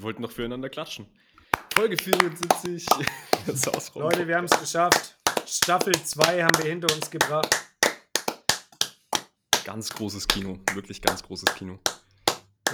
Wir wollten noch füreinander klatschen. Folge 74. Leute, wir haben es geschafft. Staffel 2 haben wir hinter uns gebracht. Ganz großes Kino. Wirklich ganz großes Kino.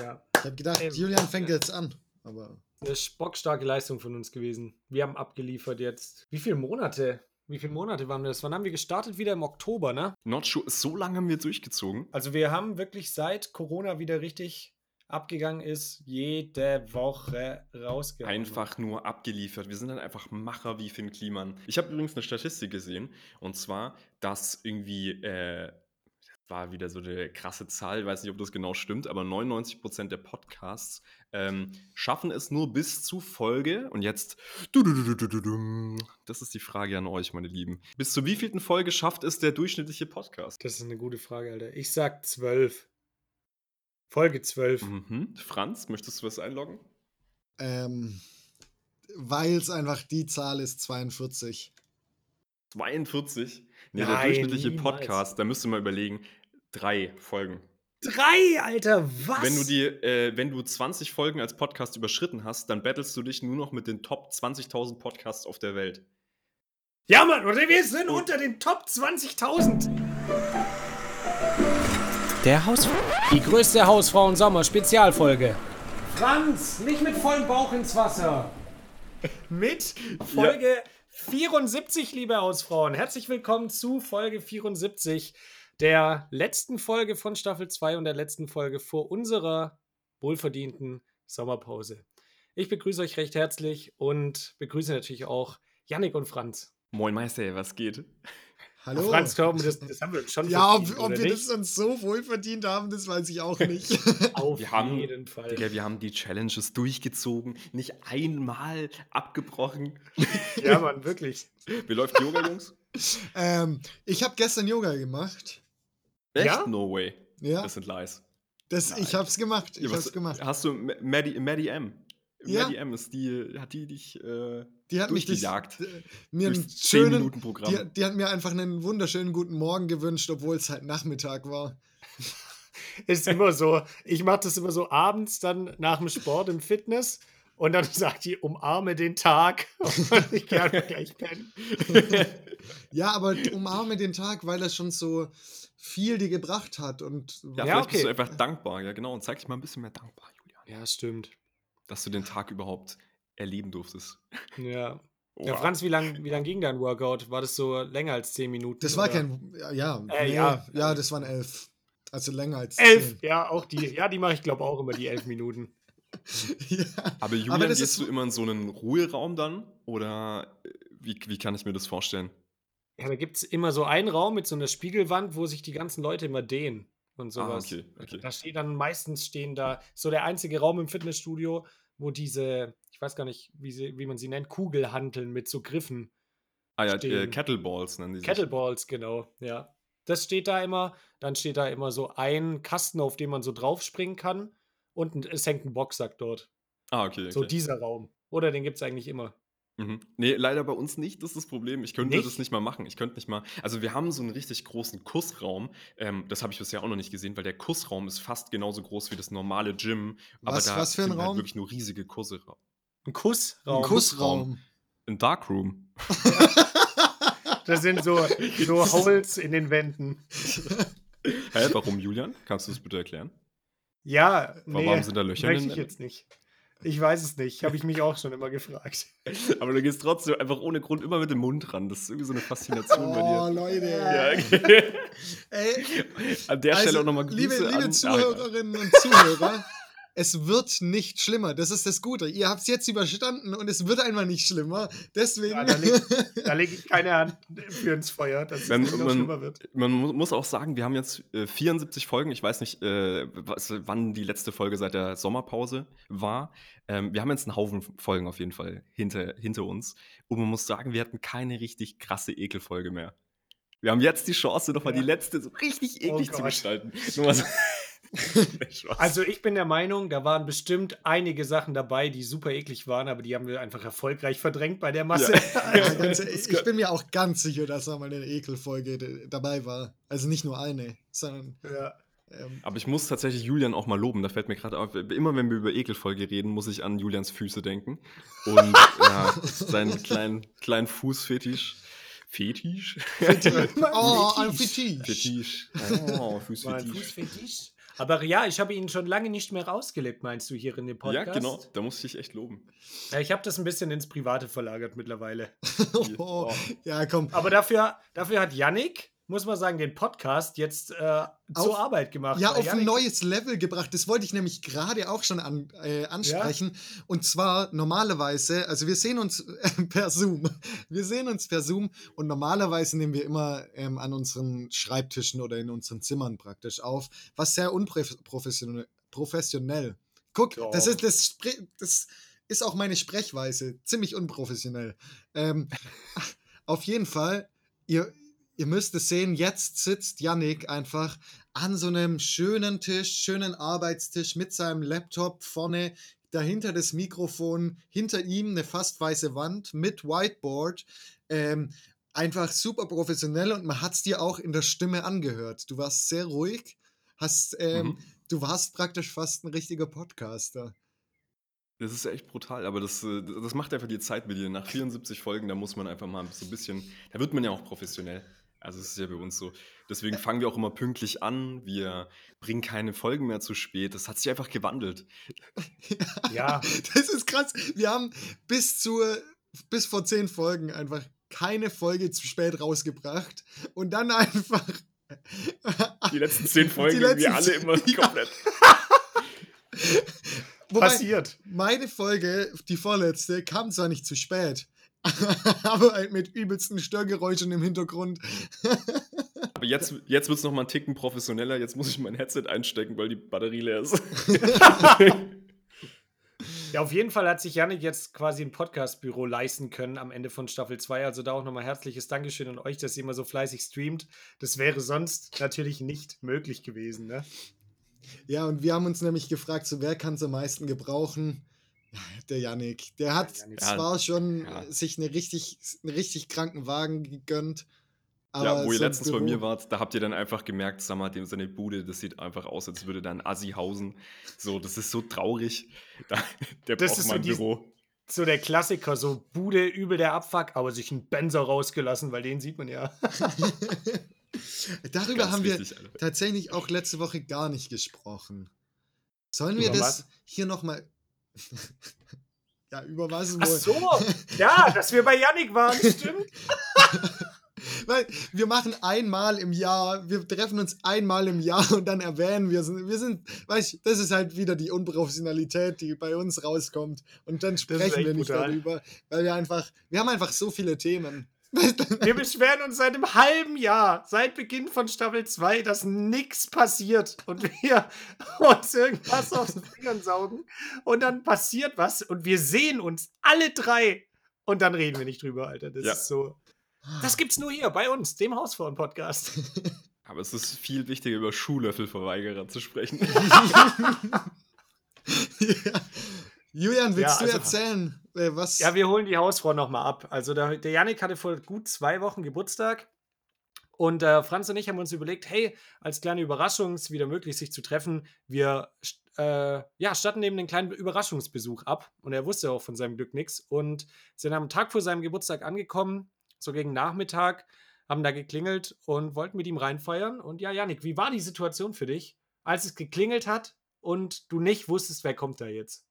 Ja. Ich habe gedacht, ähm, Julian fängt jetzt an. Aber eine spockstarke Leistung von uns gewesen. Wir haben abgeliefert jetzt. Wie viele Monate? Wie viele Monate waren das? Wann haben wir gestartet? Wieder im Oktober, ne? Not sure. So lange haben wir durchgezogen. Also wir haben wirklich seit Corona wieder richtig abgegangen ist, jede Woche rausgehauen. Einfach nur abgeliefert. Wir sind dann einfach Macher wie Finn Kliman. Ich habe übrigens eine Statistik gesehen und zwar, dass irgendwie äh, war wieder so eine krasse Zahl, ich weiß nicht, ob das genau stimmt, aber 99% der Podcasts ähm, schaffen es nur bis zu Folge. Und jetzt, das ist die Frage an euch, meine Lieben. Bis zu wievielten Folge schafft es der durchschnittliche Podcast? Das ist eine gute Frage, Alter. Ich sag zwölf. Folge 12. Mhm. Franz, möchtest du was einloggen? Ähm, weil es einfach die Zahl ist, 42. 42? Nee, Nein, der durchschnittliche niemals. Podcast, da müsst ihr mal überlegen, drei Folgen. Drei, Alter, was? Wenn du, die, äh, wenn du 20 Folgen als Podcast überschritten hast, dann battlest du dich nur noch mit den Top 20.000 Podcasts auf der Welt. Ja, Mann, oder wir sind Und unter den Top 20.000. Der Hausfrau. Die größte Hausfrauen-Sommer-Spezialfolge. Franz, nicht mit vollem Bauch ins Wasser. Mit Folge ja. 74, liebe Hausfrauen. Herzlich willkommen zu Folge 74 der letzten Folge von Staffel 2 und der letzten Folge vor unserer wohlverdienten Sommerpause. Ich begrüße euch recht herzlich und begrüße natürlich auch Yannick und Franz. Moin Meister, was geht? Hallo. Franz Torben, das, das, haben wir schon Ja, ob, ob wir nicht? das uns so wohlverdient haben, das weiß ich auch nicht. Auf wir haben, jeden Fall. Digga, wir haben die Challenges durchgezogen, nicht einmal abgebrochen. Ja, Mann, wirklich. Wie läuft Yoga, Jungs? ähm, ich habe gestern Yoga gemacht. Echt? Ja? No way. Ja. Das sind Lies. Das, ich hab's gemacht. Ich ja, hab's gemacht. Hast du Maddie, Maddie M? Ja. Maddie M ist die, hat die dich äh, die hat. Mich das, mir einen schönen, die, die, hat mir einfach einen wunderschönen guten Morgen gewünscht, obwohl es halt Nachmittag war. ist immer so. Ich mache das immer so abends dann nach dem Sport im Fitness und dann sagt die, umarme den Tag. Und ich kann gleich pennen. ja, aber umarme den Tag, weil er schon so viel dir gebracht hat. Und ja, vielleicht okay. bist du einfach dankbar, ja genau. Und zeig dich mal ein bisschen mehr dankbar, Julian. Ja, stimmt. Dass du den Tag überhaupt erleben durftest. Ja. Oh, ja, Franz, wie lange wie lang ging dein Workout? War das so länger als zehn Minuten? Das war oder? kein, ja, äh, nee, ja, ja, das waren elf. Also länger als elf. Zehn. Ja, auch die, ja, die mache ich glaube auch immer die elf Minuten. ja. Aber Julian, Aber gehst du immer in so einen Ruheraum dann? Oder äh, wie, wie kann ich mir das vorstellen? Ja, da gibt es immer so einen Raum mit so einer Spiegelwand, wo sich die ganzen Leute immer dehnen und ah, sowas. Ah, okay, okay. Da steht dann meistens stehen da so der einzige Raum im Fitnessstudio, wo diese, ich weiß gar nicht, wie, sie, wie man sie nennt, Kugelhanteln mit so Griffen. Ah ja, äh, Kettleballs nennen die sich. Kettleballs, genau, ja. Das steht da immer. Dann steht da immer so ein Kasten, auf dem man so draufspringen kann. Und es hängt ein Boxsack dort. Ah, okay. okay. So dieser Raum. Oder den gibt es eigentlich immer. Mhm. Ne, leider bei uns nicht, das ist das Problem. Ich könnte Nicht? das nicht mal machen. Ich könnte nicht mal also, wir haben so einen richtig großen Kussraum. Ähm, das habe ich bisher auch noch nicht gesehen, weil der Kussraum ist fast genauso groß wie das normale Gym, aber Was da was für 'n sind halt Raum? wirklich nur riesige Kusse 'N Kussraum? 'N Kussraum. Ein Darkroom. Das sind so so Holes in den Wänden. Hä, warum, Julian? Kannst du das bitte erklären? Ja, Wa warum sind da Löcher in möchte ich jetzt nicht. Ich weiß es nicht, habe ich mich auch schon immer gefragt. Aber du gehst trotzdem einfach ohne Grund immer mit dem Mund ran. Das ist irgendwie so eine Faszination bei dir. Oh, Leute. Ja, okay. Ey, An der Stelle also, auch nochmal Grüße liebe, liebe an Zuhörerinnen und Zuhörer, es wird nicht schlimmer. Das ist das Gute. Ihr habt es jetzt überstanden und es wird einfach nicht schlimmer. Deswegen. Ja, da lege leg ich keine Hand für ins Feuer, dass es Man- nicht noch man- schlimmer wird. Man mu- muss auch sagen, wir haben jetzt äh, 74 Folgen. Ich weiß nicht, äh, was, wann die letzte Folge seit der Sommerpause war. Ähm, wir haben jetzt einen Haufen Folgen auf jeden Fall hinter, hinter uns. Und man muss sagen, wir hatten keine richtig krasse Ekelfolge mehr. Wir haben jetzt die Chance, nochmal Ja. die letzte so richtig Oh eklig zu Gott. gestalten. Nur mal so. Also ich bin der Meinung, da waren bestimmt einige Sachen dabei, die super eklig waren, aber die haben wir einfach erfolgreich verdrängt bei der Masse. Ja, Also, ganz, ehrlich, ich bin mir auch ganz sicher, dass da mal eine Ekelfolge dabei war. Also nicht nur eine, sondern. ja. Ähm, Aber ich muss tatsächlich Julian auch mal loben. Da fällt mir gerade auf, immer wenn wir über Ekelfolge reden, muss ich an Julians Füße denken. Und ja, seinen kleinen, kleinen Fußfetisch. Fetisch? Fetisch. Oh, ein Fetisch. Fetisch. Oh, Fußfetisch. Fußfetisch. Aber ja, ich habe ihn schon lange nicht mehr rausgelebt, meinst du, hier in dem Podcast? Ja, genau. Da muss ich echt loben. Ja, ich habe das ein bisschen ins Private verlagert mittlerweile. oh, ja, komm. Aber dafür, dafür hat Yannick muss man sagen, den Podcast jetzt äh, zur Arbeit gemacht. Ja, auf Janik ein neues Level gebracht. Das wollte ich nämlich gerade auch schon an, äh, ansprechen. Ja? Und zwar normalerweise, also wir sehen uns äh, per Zoom. Wir sehen uns per Zoom und normalerweise nehmen wir immer ähm, an unseren Schreibtischen oder in unseren Zimmern praktisch auf, was sehr unprofessionell. Professionell. Guck, oh. das ist das, das ist auch meine Sprechweise. Ziemlich unprofessionell. Ähm, auf jeden Fall, ihr ihr müsst es sehen, jetzt sitzt Yannick einfach an so einem schönen Tisch, schönen Arbeitstisch mit seinem Laptop vorne, dahinter das Mikrofon, hinter ihm eine fast weiße Wand mit Whiteboard. Ähm, einfach super professionell und man hat es dir auch in der Stimme angehört. Du warst sehr ruhig, hast, ähm, mhm. du warst praktisch fast ein richtiger Podcaster. Das ist echt brutal, aber das, äh, das macht einfach die Zeit mit dir. Nach 74 Folgen, da muss man einfach mal so ein bisschen, da wird man ja auch professionell. Also es ist ja bei uns so. Deswegen fangen wir auch immer pünktlich an. Wir bringen keine Folgen mehr zu spät. Das hat sich einfach gewandelt. Ja, das ist krass. Wir haben bis zur bis vor zehn Folgen einfach keine Folge zu spät rausgebracht und dann einfach die letzten zehn Folgen letzten wir alle immer ja. komplett. Wobei, Passiert. Meine Folge, die vorletzte, kam zwar nicht zu spät, aber halt mit übelsten Störgeräuschen im Hintergrund. aber jetzt, jetzt wird es nochmal einen Ticken professioneller. Jetzt muss ich mein Headset einstecken, weil die Batterie leer ist. Ja, auf jeden Fall hat sich Janik jetzt quasi ein Podcastbüro leisten können am Ende von Staffel 2. Also da auch nochmal herzliches Dankeschön an euch, dass ihr immer so fleißig streamt. Das wäre sonst natürlich nicht möglich gewesen, ne? Ja, und wir haben uns nämlich gefragt, so wer kann es am meisten gebrauchen? Der Yannick, der hat ja, zwar schon ja. sich eine richtig, einen richtig kranken Wagen gegönnt. ja, wo ihr letztens Büro bei mir wart, da habt ihr dann einfach gemerkt, sag mal, dem seine Bude, das sieht einfach aus, als würde da ein Assi hausen. So, das ist so traurig. Da, der das braucht mal ein so Büro. so der Klassiker, so Bude, übel der Abfuck, aber sich ein Benzer rausgelassen, weil den sieht man ja. Darüber Ganz haben wir wichtig, tatsächlich auch letzte Woche gar nicht gesprochen. Sollen wir Über das was? hier nochmal ja, über was wohl? Ach so, ja, dass wir bei Yannick waren, stimmt. Weil wir machen einmal im Jahr, wir treffen uns einmal im Jahr und dann erwähnen wir, wir sind, weißt du, das ist halt wieder die Unprofessionalität, die bei uns rauskommt. Und dann sprechen wir nicht brutal. darüber, weil wir einfach, wir haben einfach so viele Themen. Wir beschweren uns seit einem halben Jahr, seit Beginn von Staffel 2, dass nichts passiert und wir uns irgendwas aus den Fingern saugen und dann passiert was und wir sehen uns alle drei und dann reden wir nicht drüber, Alter. Das ja. ist so. Das gibt's nur hier bei uns, dem Hausfrauen-Podcast. Aber es ist viel wichtiger, über Schuhlöffelverweigerer zu sprechen. ja. Julian, willst ja, du also, erzählen, äh, was? Ja, wir holen die Hausfrau nochmal ab. Also der, der Janik hatte vor gut zwei Wochen Geburtstag. Und äh, Franz und ich haben uns überlegt, hey, als kleine Überraschung ist wieder möglich, sich zu treffen. Wir äh, ja, statten eben einen kleinen Überraschungsbesuch ab. Und er wusste auch von seinem Glück nichts. Und sind am Tag vor seinem Geburtstag angekommen, so gegen Nachmittag, haben da geklingelt und wollten mit ihm reinfeiern. Und ja, Janik, wie war die Situation für dich, als es geklingelt hat und du nicht wusstest, wer kommt da jetzt?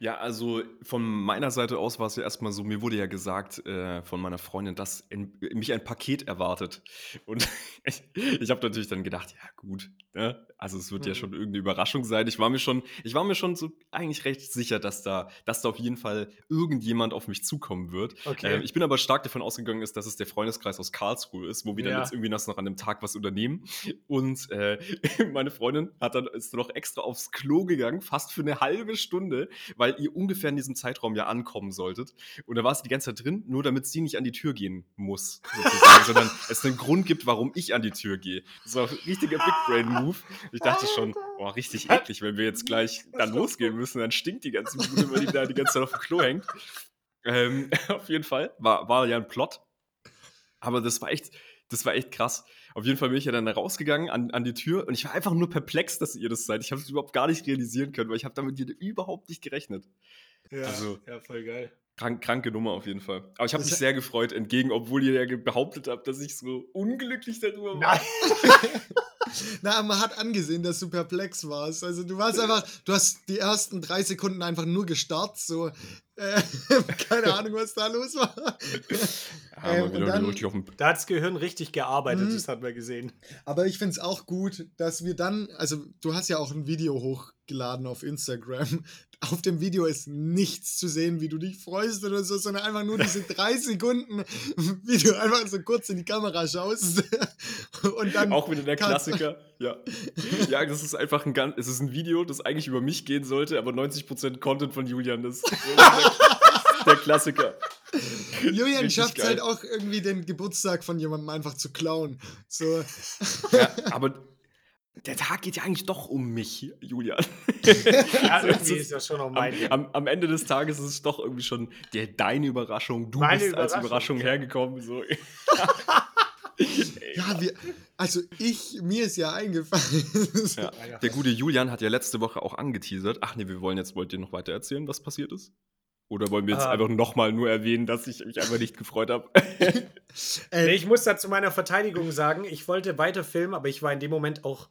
Ja, also von meiner Seite aus war es ja erstmal so, mir wurde ja gesagt äh, von meiner Freundin, dass in, mich ein Paket erwartet. Und ich, ich habe natürlich dann gedacht, ja gut, ne? Also es wird mhm. ja schon irgendeine Überraschung sein. Ich war mir schon, ich war mir schon so eigentlich recht sicher, dass da, dass da auf jeden Fall irgendjemand auf mich zukommen wird. Okay. Ähm, ich bin aber stark davon ausgegangen, ist, dass es der Freundeskreis aus Karlsruhe ist, wo wir ja. dann jetzt irgendwie noch an dem Tag was unternehmen. Und äh, meine Freundin hat dann ist dann noch extra aufs Klo gegangen, fast für eine halbe Stunde, weil weil ihr ungefähr in diesem Zeitraum ja ankommen solltet. Und da war sie die ganze Zeit drin, nur damit sie nicht an die Tür gehen muss, sozusagen, sondern es einen Grund gibt, warum ich an die Tür gehe. Das war ein richtiger Big Brain Move. Ich dachte schon, boah, richtig eklig, wenn wir jetzt gleich dann losgehen müssen, dann stinkt die ganze Bude, weil die da die ganze Zeit auf dem Klo hängt. Ähm, auf jeden Fall war, war ja ein Plot. Aber das war echt, das war echt krass. Auf jeden Fall bin ich ja dann da rausgegangen an, an die Tür und ich war einfach nur perplex, dass ihr das seid. Ich habe es überhaupt gar nicht realisieren können, weil ich habe damit überhaupt nicht gerechnet. Ja, also, ja, voll geil. Krank, kranke Nummer auf jeden Fall. Aber ich habe mich sehr gefreut, entgegen, obwohl ihr ja behauptet habt, dass ich so unglücklich darüber war. Nein. Na, man hat angesehen, dass du perplex warst. Also du warst einfach, du hast die ersten drei Sekunden einfach nur gestarrt, so keine Ahnung, was da los war. Ja, ähm, dann, da hat das Gehirn richtig gearbeitet, mhm. das hat man gesehen. Aber ich finde es auch gut, dass wir dann, also du hast ja auch ein Video hochgeladen auf Instagram. Auf dem Video ist nichts zu sehen, wie du dich freust oder so, sondern einfach nur diese drei Sekunden, wie du einfach so kurz in die Kamera schaust. Und dann auch wieder der Klassiker. Ja. ja, das ist einfach ein ganz, es ist ein Video, das eigentlich über mich gehen sollte, aber 90% Content von Julian ist. der Klassiker. Julian schafft es halt auch irgendwie den Geburtstag von jemandem einfach zu klauen. So. Ja, aber der Tag geht ja eigentlich doch um mich, Julian. Ja, irgendwie ist ja schon um mein am, am, am, Ende des Tages ist es doch irgendwie schon der, deine Überraschung. Du Meine bist Überraschung. als Überraschung hergekommen. So. Ja, wir, also ich, mir ist ja eingefallen. Ja. Der gute Julian hat ja letzte Woche auch angeteasert. Ach nee, wir wollen jetzt, wollt ihr noch weiter erzählen, was passiert ist? Oder wollen wir jetzt ah. einfach nochmal nur erwähnen, dass ich mich einfach nicht gefreut habe? äh, nee, ich muss da zu meiner Verteidigung sagen, ich wollte weiter filmen, aber ich war in dem Moment auch,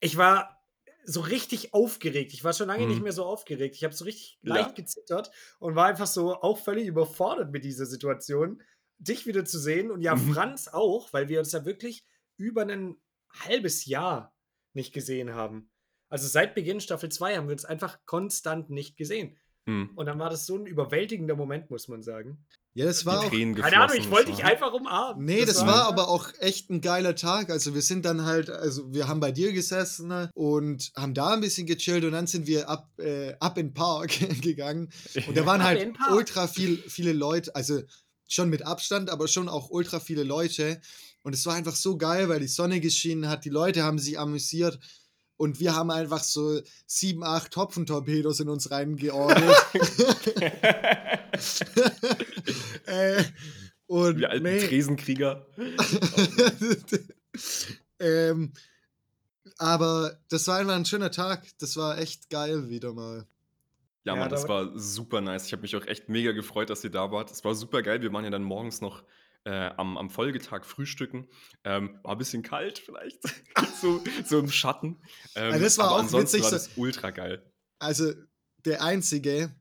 ich war so richtig aufgeregt. Ich war schon lange mhm. nicht mehr so aufgeregt. Ich habe so richtig ja. leicht gezittert und war einfach so auch völlig überfordert mit dieser Situation, dich wieder zu sehen und ja, mhm. Franz auch, weil wir uns ja wirklich über ein halbes Jahr nicht gesehen haben. Also seit Beginn Staffel 2 haben wir uns einfach konstant nicht gesehen. Hm. Und dann war das so ein überwältigender Moment, muss man sagen. Ja, das war auch. Keine Ahnung, ich wollte dich einfach umarmen. Nee, das, das war, war, aber auch echt ein geiler Tag. Also wir sind dann halt, also wir haben bei dir gesessen ne, und haben da ein bisschen gechillt und dann sind wir ab, äh, ab in den Park gegangen. Und da waren halt ultra viel, viele Leute, also schon mit Abstand, aber schon auch ultra viele Leute. Und es war einfach so geil, weil die Sonne geschienen hat, die Leute haben sich amüsiert. Und wir haben einfach so sieben, acht Topfentorpedos in uns reingeordnet. äh, und Wir alten nee. Tresenkrieger. ähm, aber das war einfach ein schöner Tag. Das war echt geil wieder mal. Ja, ja Mann, das war super nice. Ich habe mich auch echt mega gefreut, dass ihr da wart. Es war super geil. Wir waren ja dann morgens noch äh, am, am Folgetag frühstücken. Ähm, war ein bisschen kalt vielleicht, so, so im Schatten. Ähm, also das war auch ansonsten witzig. War das ultra geil. Also der Einzige,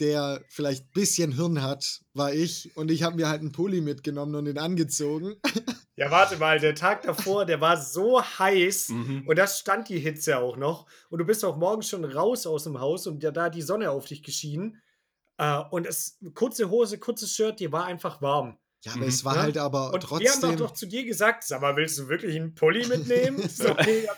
der vielleicht ein bisschen Hirn hat, war ich. Und ich habe mir halt einen Pulli mitgenommen und ihn angezogen. Ja, warte mal, der Tag davor, der war so heiß mhm. und das stand die Hitze auch noch. Und du bist auch morgens schon raus aus dem Haus und ja, da die Sonne auf dich geschienen. Äh, und es, kurze Hose, kurzes Shirt, die war einfach warm. Ja, aber mhm. es war ja? halt aber und trotzdem. Wir haben doch, doch zu dir gesagt, sag mal, willst du wirklich einen Pulli mitnehmen? okay,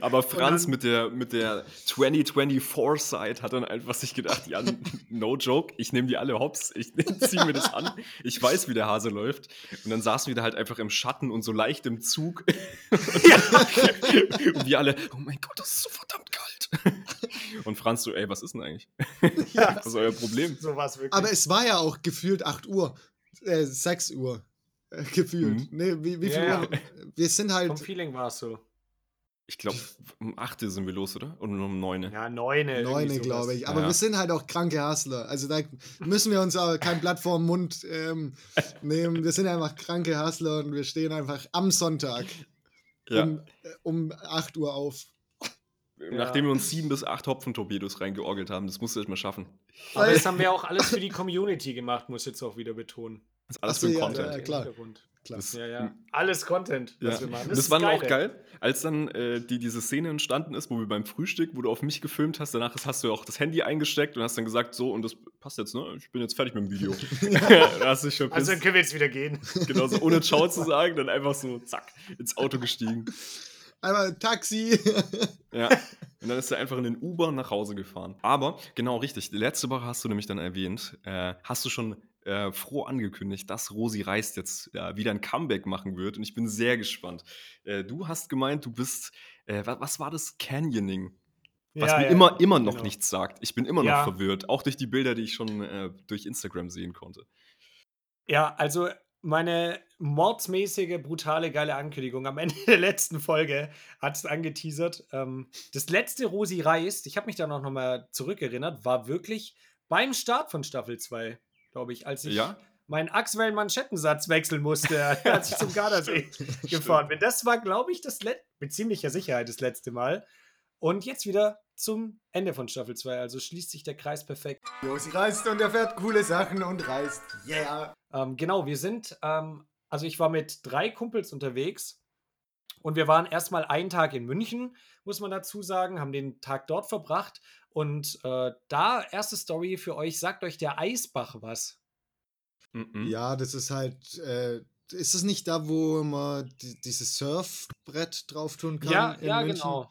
aber Franz dann, mit der, mit der 2020 Foresight hat dann einfach sich gedacht, ja, no joke, ich nehme die alle hops, ich ziehe mir das an, ich weiß, wie der Hase läuft. Und dann saßen wir da halt einfach im Schatten und so leicht im Zug. und wir alle, oh mein Gott, das ist so verdammt kalt. Und Franz so, ey, was ist denn eigentlich? Ja, was ist euer Problem? So wirklich. Aber es war ja auch gefühlt 8 Uhr äh, 6 Uhr äh, gefühlt. Mhm. Nee, wie, wie viel ja, Uhr? Wir sind halt. Vom Feeling war es so. Ich glaube, um 8 Uhr sind wir los, oder? Oder um 9? Ja, 9. 9, glaube ich. Aber ja. wir sind halt auch kranke Hustler. Also da müssen wir uns auch kein Blatt vor den Mund ähm, nehmen. Wir sind einfach kranke Hustler und wir stehen einfach am Sonntag ja. um, äh, um 8 Uhr auf. Nachdem wir uns sieben bis acht Hopfentorpedos reingeorgelt haben, das musst du erstmal schaffen. Aber das haben wir auch alles für die Community gemacht, muss ich jetzt auch wieder betonen. Das ist alles für den ja, Content. Ja, klar. Klar. Das, ja, ja. Alles Content, was wir machen. Das, das war dann auch geil, als dann äh, die, diese Szene entstanden ist, wo wir beim Frühstück, wo du auf mich gefilmt hast, danach hast du auch das Handy eingesteckt und hast dann gesagt, so, und das passt jetzt, ne? Ich bin jetzt fertig mit dem Video. da hast du schon also dann können wir jetzt wieder gehen. Genau, so ohne Ciao zu sagen, dann einfach so, zack, ins Auto gestiegen einmal Taxi. ja. Und dann ist er einfach in den Uber nach Hause gefahren. Aber genau richtig, letzte Woche hast du nämlich dann erwähnt, äh, hast du schon äh, froh angekündigt, dass Rosi Reist jetzt äh, wieder ein Comeback machen wird. Und ich bin sehr gespannt. Äh, du hast gemeint, du bist, äh, was, was, war das? Canyoning. Was ja, mir ja, immer, immer noch genau. nichts sagt. Ich bin immer noch ja. verwirrt, auch durch die Bilder, die ich schon äh, durch Instagram sehen konnte. Ja, also meine mordsmäßige, brutale, geile Ankündigung am Ende der letzten Folge hat es angeteasert. Ähm, das letzte Rosi reist, ich habe mich da noch mal zurückerinnert, war wirklich beim Start von Staffel 2, glaube ich, als ich Ja? meinen Axwell-Manschettensatz wechseln musste, als ich zum Gardasee gefahren bin. Das war, glaube ich, das Let mit ziemlicher Sicherheit das letzte Mal. Und jetzt wieder zum Ende von Staffel 2. Also schließt sich der Kreis perfekt. Josi reist und erfährt coole Sachen und reist. Yeah. Ähm, genau, wir sind, ähm, also ich war mit drei Kumpels unterwegs und wir waren erstmal einen Tag in München, muss man dazu sagen, haben den Tag dort verbracht. Und äh, da, erste Story für euch, sagt euch der Eisbach was. Mhm. Ja, das ist halt. Äh, ist es nicht da, wo man die, dieses Surfbrett drauf tun kann? Ja, in ja, München? genau.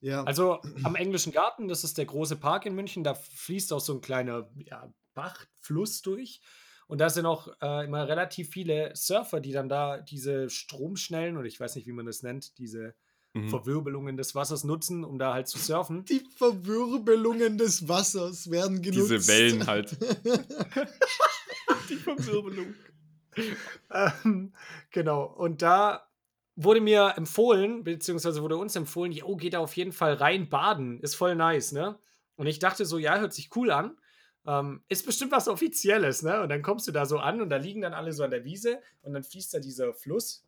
Ja. Also am Englischen Garten, das ist der große Park in München, da fließt auch so ein kleiner ja, Bach, Fluss durch. Und da sind auch äh, immer relativ viele Surfer, die dann da diese Stromschnellen, oder ich weiß nicht, wie man das nennt, diese Mhm. Verwirbelungen des Wassers nutzen, um da halt zu surfen. die Verwirbelungen des Wassers werden genutzt. Diese Wellen halt. Die Verwirbelung. Ähm, genau. Und da wurde mir empfohlen, beziehungsweise wurde uns empfohlen, jo, geht da auf jeden Fall rein baden. Ist voll nice, ne? Und ich dachte so, ja, hört sich cool an. Ähm, ist bestimmt was Offizielles, ne? Und dann kommst du da so an und da liegen dann alle so an der Wiese und dann fließt da dieser Fluss.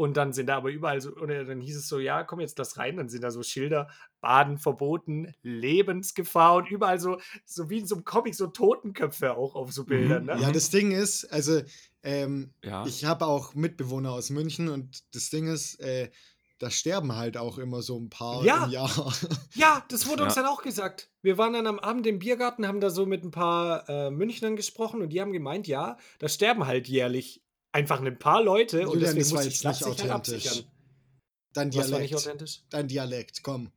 Und dann sind da aber überall so, oder dann hieß es so, ja, komm jetzt das rein, dann sind da so Schilder, Baden verboten, Lebensgefahr und überall so, so wie in so einem Comic, so Totenköpfe auch auf so Bildern, ne? Ja, das Ding ist, also ähm, Ja. ich habe auch Mitbewohner aus München und das Ding ist, äh, da sterben halt auch immer so ein paar Ja. im Jahr. Ja, das wurde uns Ja. dann auch gesagt. Wir waren dann am Abend im Biergarten, haben da so mit ein paar äh, Münchnern gesprochen und die haben gemeint, ja, da sterben halt jährlich einfach ein paar Leute und Julian, deswegen das war jetzt nicht halt authentisch. Dein Was war nicht Dialekt. authentisch? Dein Dialekt, komm.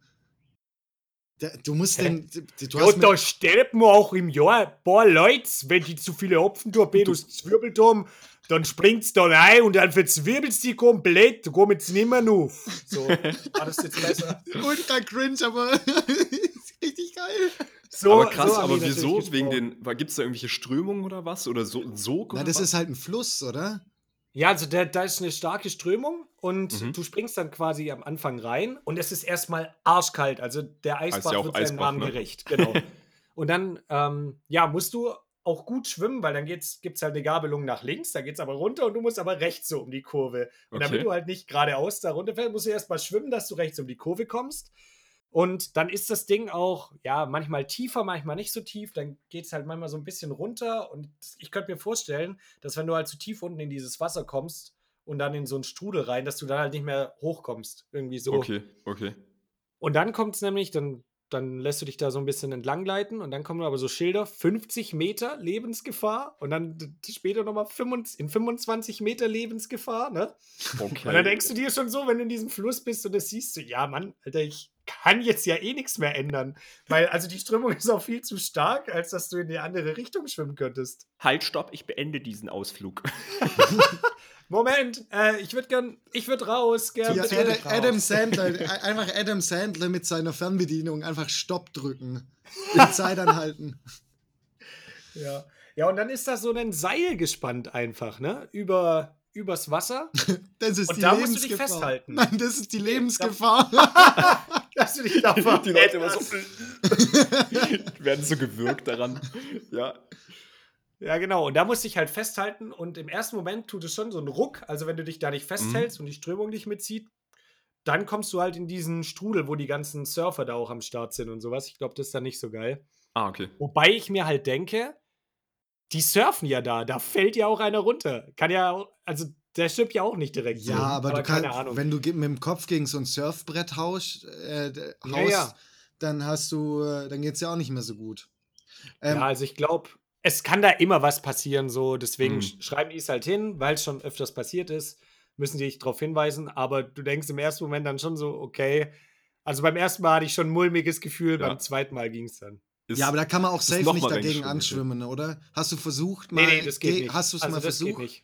Du musst Hä? den. Du, du Ja, da sterben auch im Jahr ein paar Leute, wenn die zu viele Hopfentorpedos zwirbelt haben, dann springt's da rein und dann verzwirbelt's die komplett, da kommt's nimmer auf. So, war das jetzt besser? ultra cringe, aber richtig geil. So, aber krass, so aber wieso? Wegen den. Gibt es da irgendwelche Strömungen oder was? Oder so ein Sog? Na, oder das was? ist halt ein Fluss, oder? Ja, also da, da ist eine starke Strömung und Mhm. du springst dann quasi am Anfang rein und es ist erstmal arschkalt. Also der Eisbach ja wird seinem Namen ne? gerecht. Genau. und dann ähm, ja, musst du auch gut schwimmen, weil dann gibt es halt eine Gabelung nach links, da geht es aber runter und du musst aber rechts so um die Kurve. Und damit Okay. du halt nicht geradeaus da runterfällst, musst du erstmal schwimmen, dass du rechts um die Kurve kommst. Und dann ist das Ding auch, ja, manchmal tiefer, manchmal nicht so tief. Dann geht es halt manchmal so ein bisschen runter. Und ich könnte mir vorstellen, dass wenn du halt zu tief unten in dieses Wasser kommst und dann in so einen Strudel rein, dass du dann halt nicht mehr hochkommst. Irgendwie so. Okay, okay. Und dann kommt es nämlich, dann, dann lässt du dich da so ein bisschen entlang leiten und dann kommen aber so Schilder, 50 Meter Lebensgefahr und dann später nochmal in 25 Meter Lebensgefahr, ne? Okay. Und dann denkst du dir schon so, wenn du in diesem Fluss bist und das siehst du, ja, Mann, Alter, ich kann jetzt ja eh nichts mehr ändern. Weil, also die Strömung ist auch viel zu stark, als dass du in die andere Richtung schwimmen könntest. halt, stopp, ich beende diesen Ausflug. Moment, äh, ich würde gern, ich würde raus, gern. Ja, Adam, raus. Adam Sandler, einfach Adam Sandler mit seiner Fernbedienung einfach Stopp drücken. Die Zeit anhalten. Ja. ja, und dann ist da so ein Seil gespannt einfach, ne? Über, übers Wasser. Das ist Und die da musst du dich Lebensgefahr. festhalten. Nein, das ist die Lebensgefahr. Dass du dich da Die Leute immer so werden so gewürgt daran. Ja. Ja, genau. Und da musst du dich halt festhalten. Und im ersten Moment tut es schon so einen Ruck. Also, wenn du dich da nicht festhältst und die Strömung nicht mitzieht, dann kommst du halt in diesen Strudel, wo die ganzen Surfer da auch am Start sind und sowas. Ich glaube, das ist dann nicht so geil. Ah, okay. Wobei ich mir halt denke, die surfen ja da. Da fällt ja auch einer runter. Kann ja, also der stirbt ja auch nicht direkt. so. Ja, aber, du keine kannst, Ahnung. wenn du mit dem Kopf gegen so ein Surfbrett haust, äh, d- Ja, haust ja. dann hast du, äh, dann geht's ja auch nicht mehr so gut. Ähm, ja, also ich glaube, es kann da immer was passieren, so. Deswegen Mhm. sch- schreiben die es halt hin, weil es schon öfters passiert ist, müssen die dich darauf hinweisen. Aber du denkst im ersten Moment dann schon so, okay. Also beim ersten Mal hatte ich schon ein mulmiges Gefühl, Ja. beim zweiten Mal ging es dann. Ist, ja, aber da kann man auch safe noch nicht dagegen anschwimmen, oder? Hast du versucht Nee, mal? nee, das geht ge- nicht. Hast du es also mal das versucht? geht nicht.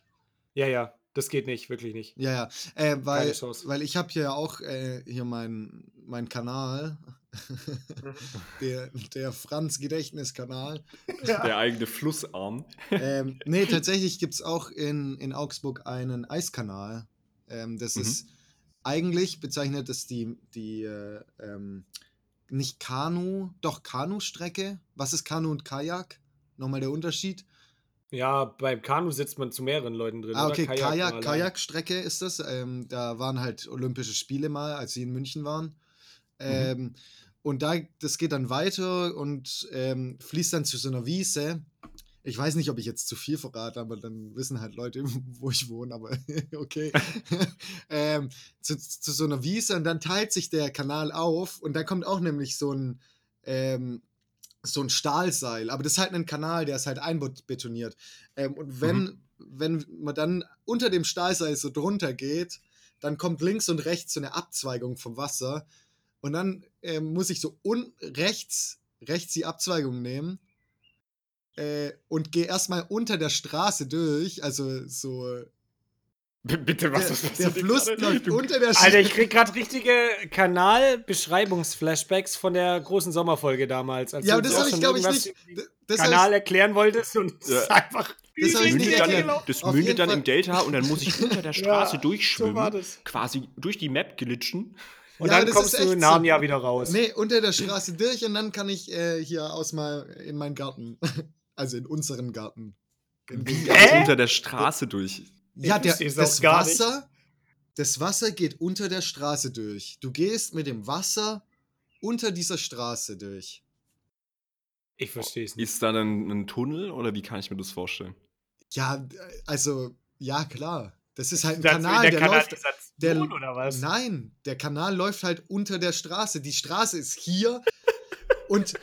Ja, ja, das geht nicht, wirklich nicht. Ja, ja. Äh, weil, Chance. weil ich habe hier ja auch äh, hier meinen mein Kanal, der, der Franz-Gedächtniskanal. Ja. Der eigene Flussarm. Ähm, nee, tatsächlich gibt es auch in, in Augsburg einen Eiskanal. Ähm, das mhm. ist eigentlich bezeichnet es die, die äh, ähm, nicht Kanu, doch Kanu-Strecke. Was ist Kanu und Kajak? Nochmal der Unterschied. Ja, beim Kanu sitzt man zu mehreren Leuten drin. Ah, okay, Kajak, Kajakstrecke ist das. Ähm, da waren halt Olympische Spiele mal, als sie in München waren. Mhm. Ähm, mhm. Und da, das geht dann weiter und ähm, fließt dann zu so einer Wiese. Ich weiß nicht, ob ich jetzt zu viel verrate, aber dann wissen halt Leute, wo ich wohne, aber okay. ähm, zu, zu, so einer Wiese und dann teilt sich der Kanal auf und da kommt auch nämlich so ein, ähm, so ein Stahlseil, aber das ist halt ein Kanal, der ist halt einbetoniert. Ähm, und wenn, mhm. wenn man dann unter dem Stahlseil so drunter geht, dann kommt links und rechts so eine Abzweigung vom Wasser und dann ähm, muss ich so un rechts, rechts die Abzweigung nehmen äh, und gehe erstmal unter der Straße durch, also so Bitte, was ist das? Der Fluss läuft unter der Straße. Alter, ich krieg gerade richtige Kanalbeschreibungsflashbacks von der großen Sommerfolge damals. ja, aber das habe ich, glaube ich, nicht. Das Kanal erklären wolltest und ja. einfach. Das, das mündet dann, das mündet dann im Delta und dann muss ich unter der Straße ja, durchschwimmen. So quasi durch die Map glitschen. Und ja, dann kommst du in Narnia so. wieder raus. Nee, unter der Straße durch und dann kann ich äh, hier aus mal in meinen Garten. Also in unseren Garten. In äh? Unter der Straße durch. Ja, der, das Wasser, das Wasser geht unter der Straße durch. Du gehst mit dem Wasser unter dieser Straße durch. Ich verstehe es nicht. Ist da dann ein Tunnel oder wie kann ich mir das vorstellen? Ja, also, ja, klar. Das ist halt ein das Kanal, der, der läuft. Der, oder was? Nein, der Kanal läuft halt unter der Straße. Die Straße ist hier und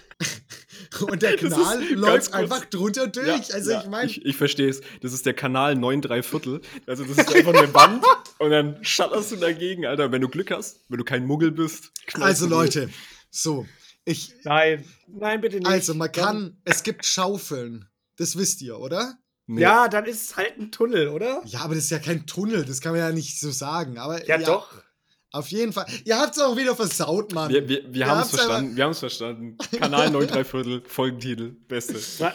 und der Kanal läuft einfach drunter durch. Ja, also ja, ich meine. Ich, ich verstehe es. Das ist der Kanal 9 3 Viertel. Also das ist einfach eine Wand und dann schatterst du dagegen, Alter. Wenn du Glück hast, wenn du kein Muggel bist. Also Leute, so. Ich, nein, nein, bitte nicht. Also man kann, es gibt Schaufeln. Das wisst ihr, oder? Nee. Ja, dann ist es halt ein Tunnel, oder? Ja, aber das ist ja kein Tunnel, das kann man ja nicht so sagen. Aber, ja, ja doch. Auf jeden Fall. Ihr habt es auch wieder versaut, Mann. Wir, wir, wir haben es verstanden. Wir haben es verstanden. Kanal 9 3 Viertel, Folgentitel. Beste.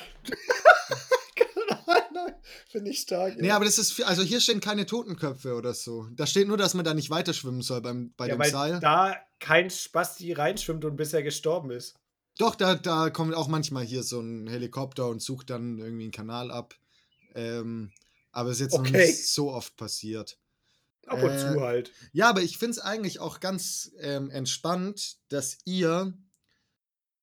Kanal 9. Finde ich stark. Ja. Nee, aber das ist, also hier stehen keine Totenköpfe oder so. Da steht nur, dass man da nicht weiter schwimmen soll beim, bei ja, dem weil Seil. da kein Spasti reinschwimmt und bisher gestorben ist. Doch, da, da kommt auch manchmal hier so ein Helikopter und sucht dann irgendwie einen Kanal ab. Ähm, aber es ist jetzt okay. noch nicht so oft passiert. Ab und äh, zu halt. Ja, aber ich finde es eigentlich auch ganz ähm, entspannt, dass ihr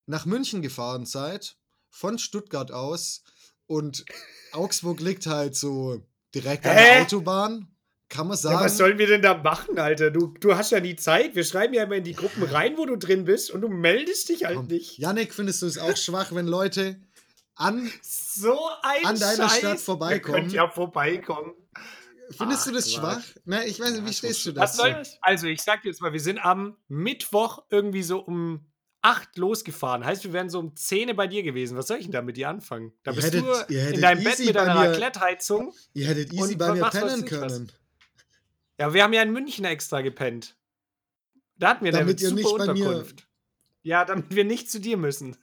nach München gefahren seid, von Stuttgart aus. Und Augsburg liegt halt so direkt Hä? an der Autobahn. Kann man sagen. Ja, was sollen wir denn da machen, Alter? Du, du hast ja nie Zeit. Wir schreiben ja immer in die Gruppen rein, wo du drin bist und du meldest dich halt Komm. nicht. Janik, findest du es auch schwach, wenn Leute an, so an deiner Scheiß. Stadt vorbeikommen? Ihr könnt ja vorbeikommen. Findest Ach, du das schwach? Na, ich weiß nicht, wie stehst du dazu? Soll, also, ich sag dir jetzt mal, wir sind am Mittwoch irgendwie so um 8 losgefahren. Heißt, wir wären so um 10 bei dir gewesen. Was soll ich denn da mit dir anfangen? Da bist hättet, du in deinem Bett mit deiner Raclette-Heizung. Ihr hättet easy bei mir pennen können. Ja, wir haben ja in München extra gepennt. Da hatten wir damit eine super Unterkunft. Ja, damit wir nicht zu dir müssen.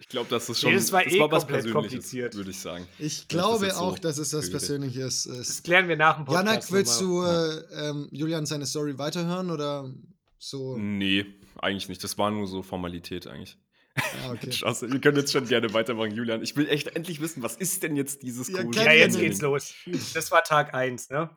Ich glaube, das ist schon nee, das war, das eh war was Persönliches, würde ich sagen. Ich glaube das auch, so dass es das Persönliches ist. Das klären wir nach dem Podcast. Janak, willst du äh, ähm, Julian seine Story weiterhören oder so? Nee, eigentlich nicht. Das war nur so Formalität eigentlich. Ah, okay. Chance. Wir können jetzt schon gerne weitermachen, Julian. Ich will echt endlich wissen, was ist denn jetzt dieses ja, Ja, jetzt geht's los. Das war Tag 1, ne?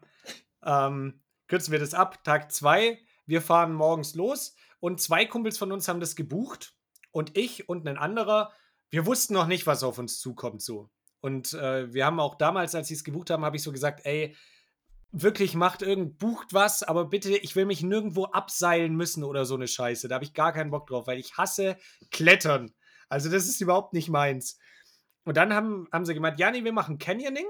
Ähm, kürzen wir das ab. Tag 2, wir fahren morgens los und zwei Kumpels von uns haben das gebucht und ich und ein anderer, wir wussten noch nicht, was auf uns zukommt so. Und äh, wir haben auch damals, als sie es gebucht haben, habe ich so gesagt, ey, wirklich macht irgend, bucht was, aber bitte, ich will mich nirgendwo abseilen müssen oder so eine Scheiße. Da habe ich gar keinen Bock drauf, weil ich hasse Klettern. Also das ist überhaupt nicht meins. Und dann haben, haben sie gemeint, ja, nee, wir machen Canyoning.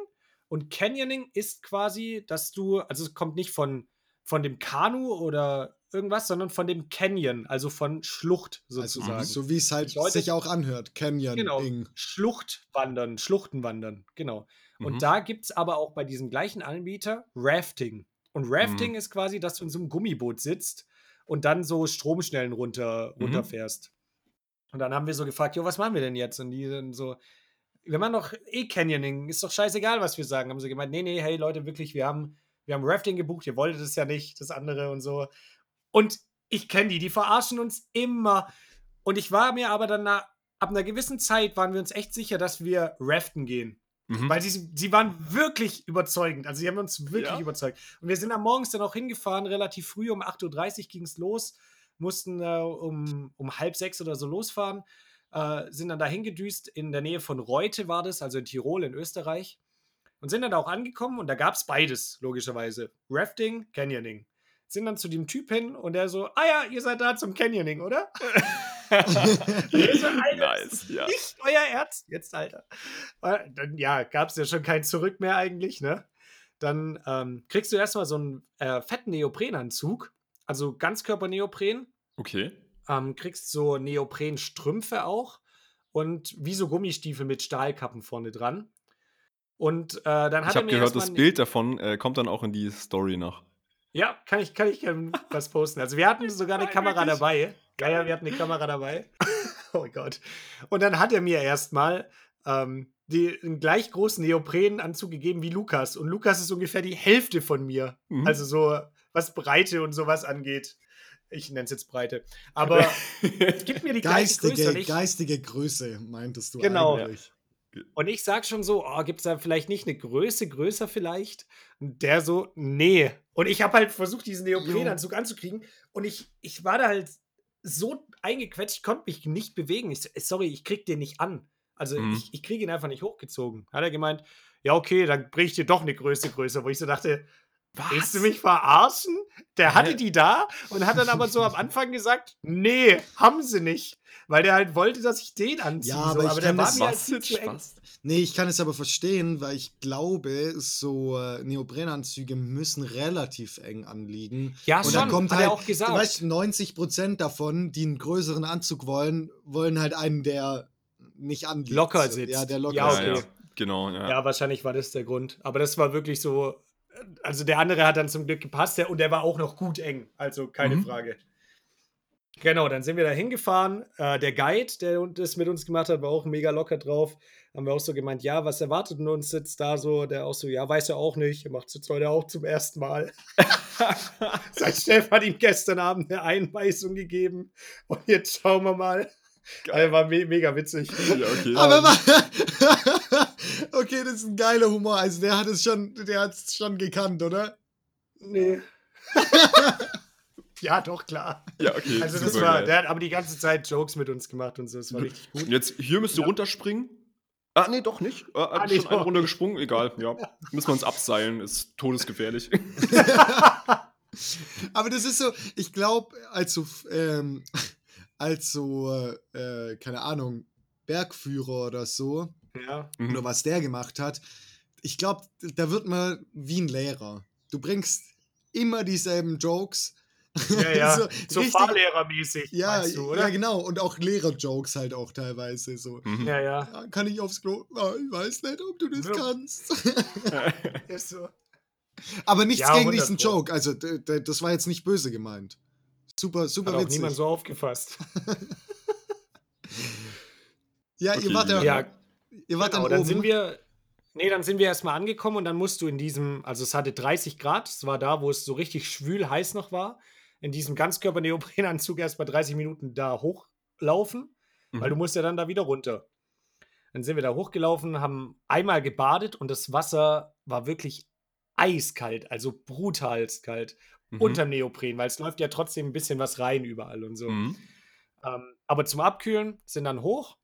Und Canyoning ist quasi, dass du, also es kommt nicht von, von dem Kanu oder irgendwas, sondern von dem Canyon, also von Schlucht also, sozusagen. Also, so wie es halt Leute, sich auch anhört, Canyon. Genau, Schluchtwandern, Schluchtenwandern, genau. Mhm. Und da gibt es aber auch bei diesem gleichen Anbieter Rafting. Und Rafting mhm. ist quasi, dass du in so einem Gummiboot sitzt und dann so Stromschnellen runter, Mhm. runterfährst. Und dann haben wir so gefragt, jo, was machen wir denn jetzt? Und die dann so, wir machen doch eh Canyoning, ist doch scheißegal, was wir sagen. Haben sie gemeint, nee, nee, hey Leute, wirklich, wir haben, wir haben Rafting gebucht, ihr wolltet es ja nicht, das andere und so. Und ich kenne die, die verarschen uns immer. Und ich war mir aber dann ab einer gewissen Zeit waren wir uns echt sicher, dass wir raften gehen. Mhm. Weil sie, sie waren wirklich überzeugend. Also sie haben uns wirklich Ja? überzeugt. Und wir sind am morgens dann auch hingefahren, relativ früh, um 8.30 Uhr ging es los, mussten äh, um, um halb sechs oder so losfahren, äh, sind dann da hingedüst, in der Nähe von Reute war das, also in Tirol in Österreich. Und sind dann da auch angekommen und da gab es beides, logischerweise. Rafting, Canyoning. Sind dann zu dem Typ hin und der so, ah ja, ihr seid da zum Canyoning, oder? so, Alter, nice, ja. Nicht euer Ernst jetzt, Alter. Dann, ja, gab es ja schon kein Zurück mehr eigentlich, ne? Dann ähm, kriegst du erstmal so einen äh, fetten Neoprenanzug, also Ganzkörper-Neopren, Okay. ähm, kriegst so Neoprenstrümpfe auch und wie so Gummistiefel mit Stahlkappen vorne dran. Und äh, dann hat Ich er habe mir gehört, das Bild davon äh, kommt dann auch in die Story noch. Ja, kann ich, kann ich gerne was posten. Also wir hatten sogar eine Kamera wirklich? dabei. Ja, ja, wir hatten eine Kamera dabei. oh Gott. Und dann hat er mir erstmal ähm, die, einen gleich großen Neoprenanzug gegeben wie Lukas. Und Lukas ist ungefähr die Hälfte von mir. Mhm. Also so, was Breite und sowas angeht. Ich nenne es jetzt Breite. Aber gib mir die gleiche Größe. Geistige, ich, geistige Größe, meintest du Genau. eigentlich. Und ich sag schon so, oh, gibt es da vielleicht nicht eine Größe größer vielleicht? Und der so, nee. Und ich habe halt versucht, diesen Neoprenanzug anzukriegen. Und ich, ich war da halt so eingequetscht, ich konnte mich nicht bewegen. Ich so, "Ey, sorry, ich krieg den nicht an. Also Mhm. ich, ich kriege ihn einfach nicht hochgezogen. Hat er gemeint, ja, okay, dann bring ich dir doch eine Größe größer, wo ich so dachte, willst du mich verarschen? Der hatte Hä? die da und hat dann aber so am Anfang gesagt, nee, haben sie nicht. Weil der halt wollte, dass ich den anziehe. Ja, so. aber ich der kann war das- mir halt Was viel jetzt zu eng. Spaß? Nee, ich kann es aber verstehen, weil ich glaube, so äh, Neoprenanzüge müssen relativ eng anliegen. Ja, Und schon, dann kommt hat halt, er auch gesagt. du weißt, 90% davon, die einen größeren Anzug wollen, wollen halt einen, der nicht anliegt. Locker So, sitzt. Ja, der locker Ja, Ja, okay. ja. Genau, ja. Ja, wahrscheinlich war das der Grund. Aber das war wirklich so. Also der andere hat dann zum Glück gepasst der, und der war auch noch gut eng. Also keine Mhm. Frage. Genau, dann sind wir da hingefahren. Äh, der Guide, der das mit uns gemacht hat, war auch mega locker drauf. Haben wir auch so gemeint, ja, was erwartet denn uns jetzt da so? Der auch so, ja, weiß er auch nicht. Er macht es jetzt heute auch zum ersten Mal. Sein Chef hat ihm gestern Abend eine Einweisung gegeben. Und jetzt schauen wir mal. Also, war me mega witzig. Ja, okay. Aber wa- okay, das ist ein geiler Humor. Also der hat es schon, der hat es schon gekannt, oder? Nee. ja, doch, klar. ja, okay. Also das war, geil. der hat aber die ganze Zeit Jokes mit uns gemacht und so, das war richtig gut. Jetzt, hier müsst ihr Ja. runterspringen. Ah, nee, doch nicht. Äh, Ah, ah, nee, schon eine Runde gesprungen, egal. Ja. Müssen wir uns abseilen, ist todesgefährlich. Aber das ist so, ich glaube, als so, ähm, als so, äh, keine Ahnung, Bergführer oder so, Ja. Mhm. oder was der gemacht hat, ich glaube, da wird man wie ein Lehrer. Du bringst immer dieselben Jokes. Ja, ja. So so richtig- Fahrlehrermäßig, Ja, du, ja, genau. Und auch Lehrer-Jokes halt auch teilweise so. Mhm. Ja, ja. Ja, kann ich aufs Klo? Ah, ich weiß nicht, ob du das Ja. kannst. Ist so. Aber nichts Ja, gegen 100 diesen. Joke. Also, das war jetzt nicht böse gemeint. Super, super Hat auch witzig. niemand so aufgefasst. ja, Okay, ihr wart, ja, ihr wart genau, dann, dann oben. sind wir. Nee, dann sind wir erstmal angekommen und dann musst du in diesem, also es hatte 30 Grad, es war da, wo es so richtig schwül heiß noch war, in diesem Ganzkörper-Neoprenanzug erst mal 30 Minuten da hochlaufen, weil du Mhm. musst ja dann da wieder runter. Dann sind wir da hochgelaufen, haben einmal gebadet und das Wasser war wirklich eiskalt, also brutalst kalt, Mhm. unterm Neopren, weil es läuft ja trotzdem ein bisschen was rein überall und so. Mhm. Ähm, aber zum Abkühlen sind dann hoch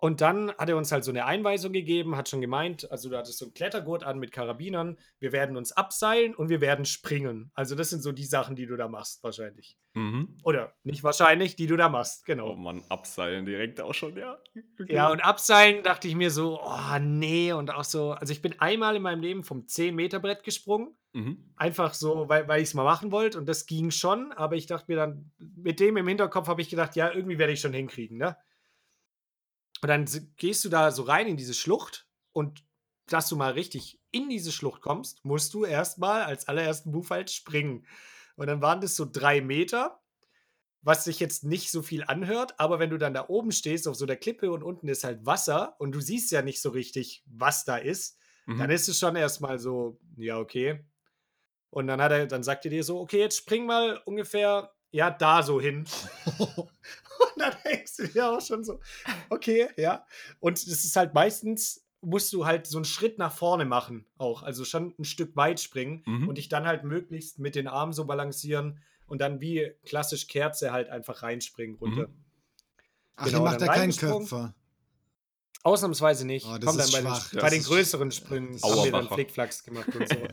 und dann hat er uns halt so eine Einweisung gegeben, hat schon gemeint, also du hattest so einen Klettergurt an mit Karabinern, wir werden uns abseilen und wir werden springen. Also das sind so die Sachen, die du da machst wahrscheinlich. Mhm. Oder nicht wahrscheinlich, die du da machst, Oh genau. Mann, abseilen direkt auch schon, ja. Okay. Ja, und abseilen dachte ich mir so, oh nee, und auch so, also ich bin einmal in meinem Leben vom 10-Meter-Brett gesprungen, Mhm. einfach so, weil, weil ich es mal machen wollte und das ging schon, aber ich dachte mir dann, mit dem im Hinterkopf habe ich gedacht, ja, irgendwie werde ich schon hinkriegen, ne? Und dann gehst du da so rein in diese Schlucht und dass du mal richtig in diese Schlucht kommst, musst du erstmal als allerersten Move halt springen. Und dann waren das so drei Meter was sich jetzt nicht so viel anhört, aber wenn du dann da oben stehst auf so der Klippe und unten ist halt Wasser und du siehst ja nicht so richtig, was da ist, mhm. dann ist es schon erstmal so, ja, okay. Und dann hat er, dann sagt er dir so, okay, jetzt spring mal ungefähr, ja, da so hin. und dann denkst du dir auch schon so, okay, ja. Und es ist halt meistens, musst du halt so einen Schritt nach vorne machen auch. Also schon ein Stück weit springen mhm. und dich dann halt möglichst mit den Armen so balancieren und dann wie klassisch Kerze halt einfach reinspringen runter. Mhm. Ach, genau, macht er keinen Köpfer. Ausnahmsweise nicht. Oh, Kommt dann bei den, bei den, größeren Sprüngen haben wir dann Flickflacks gemacht und so.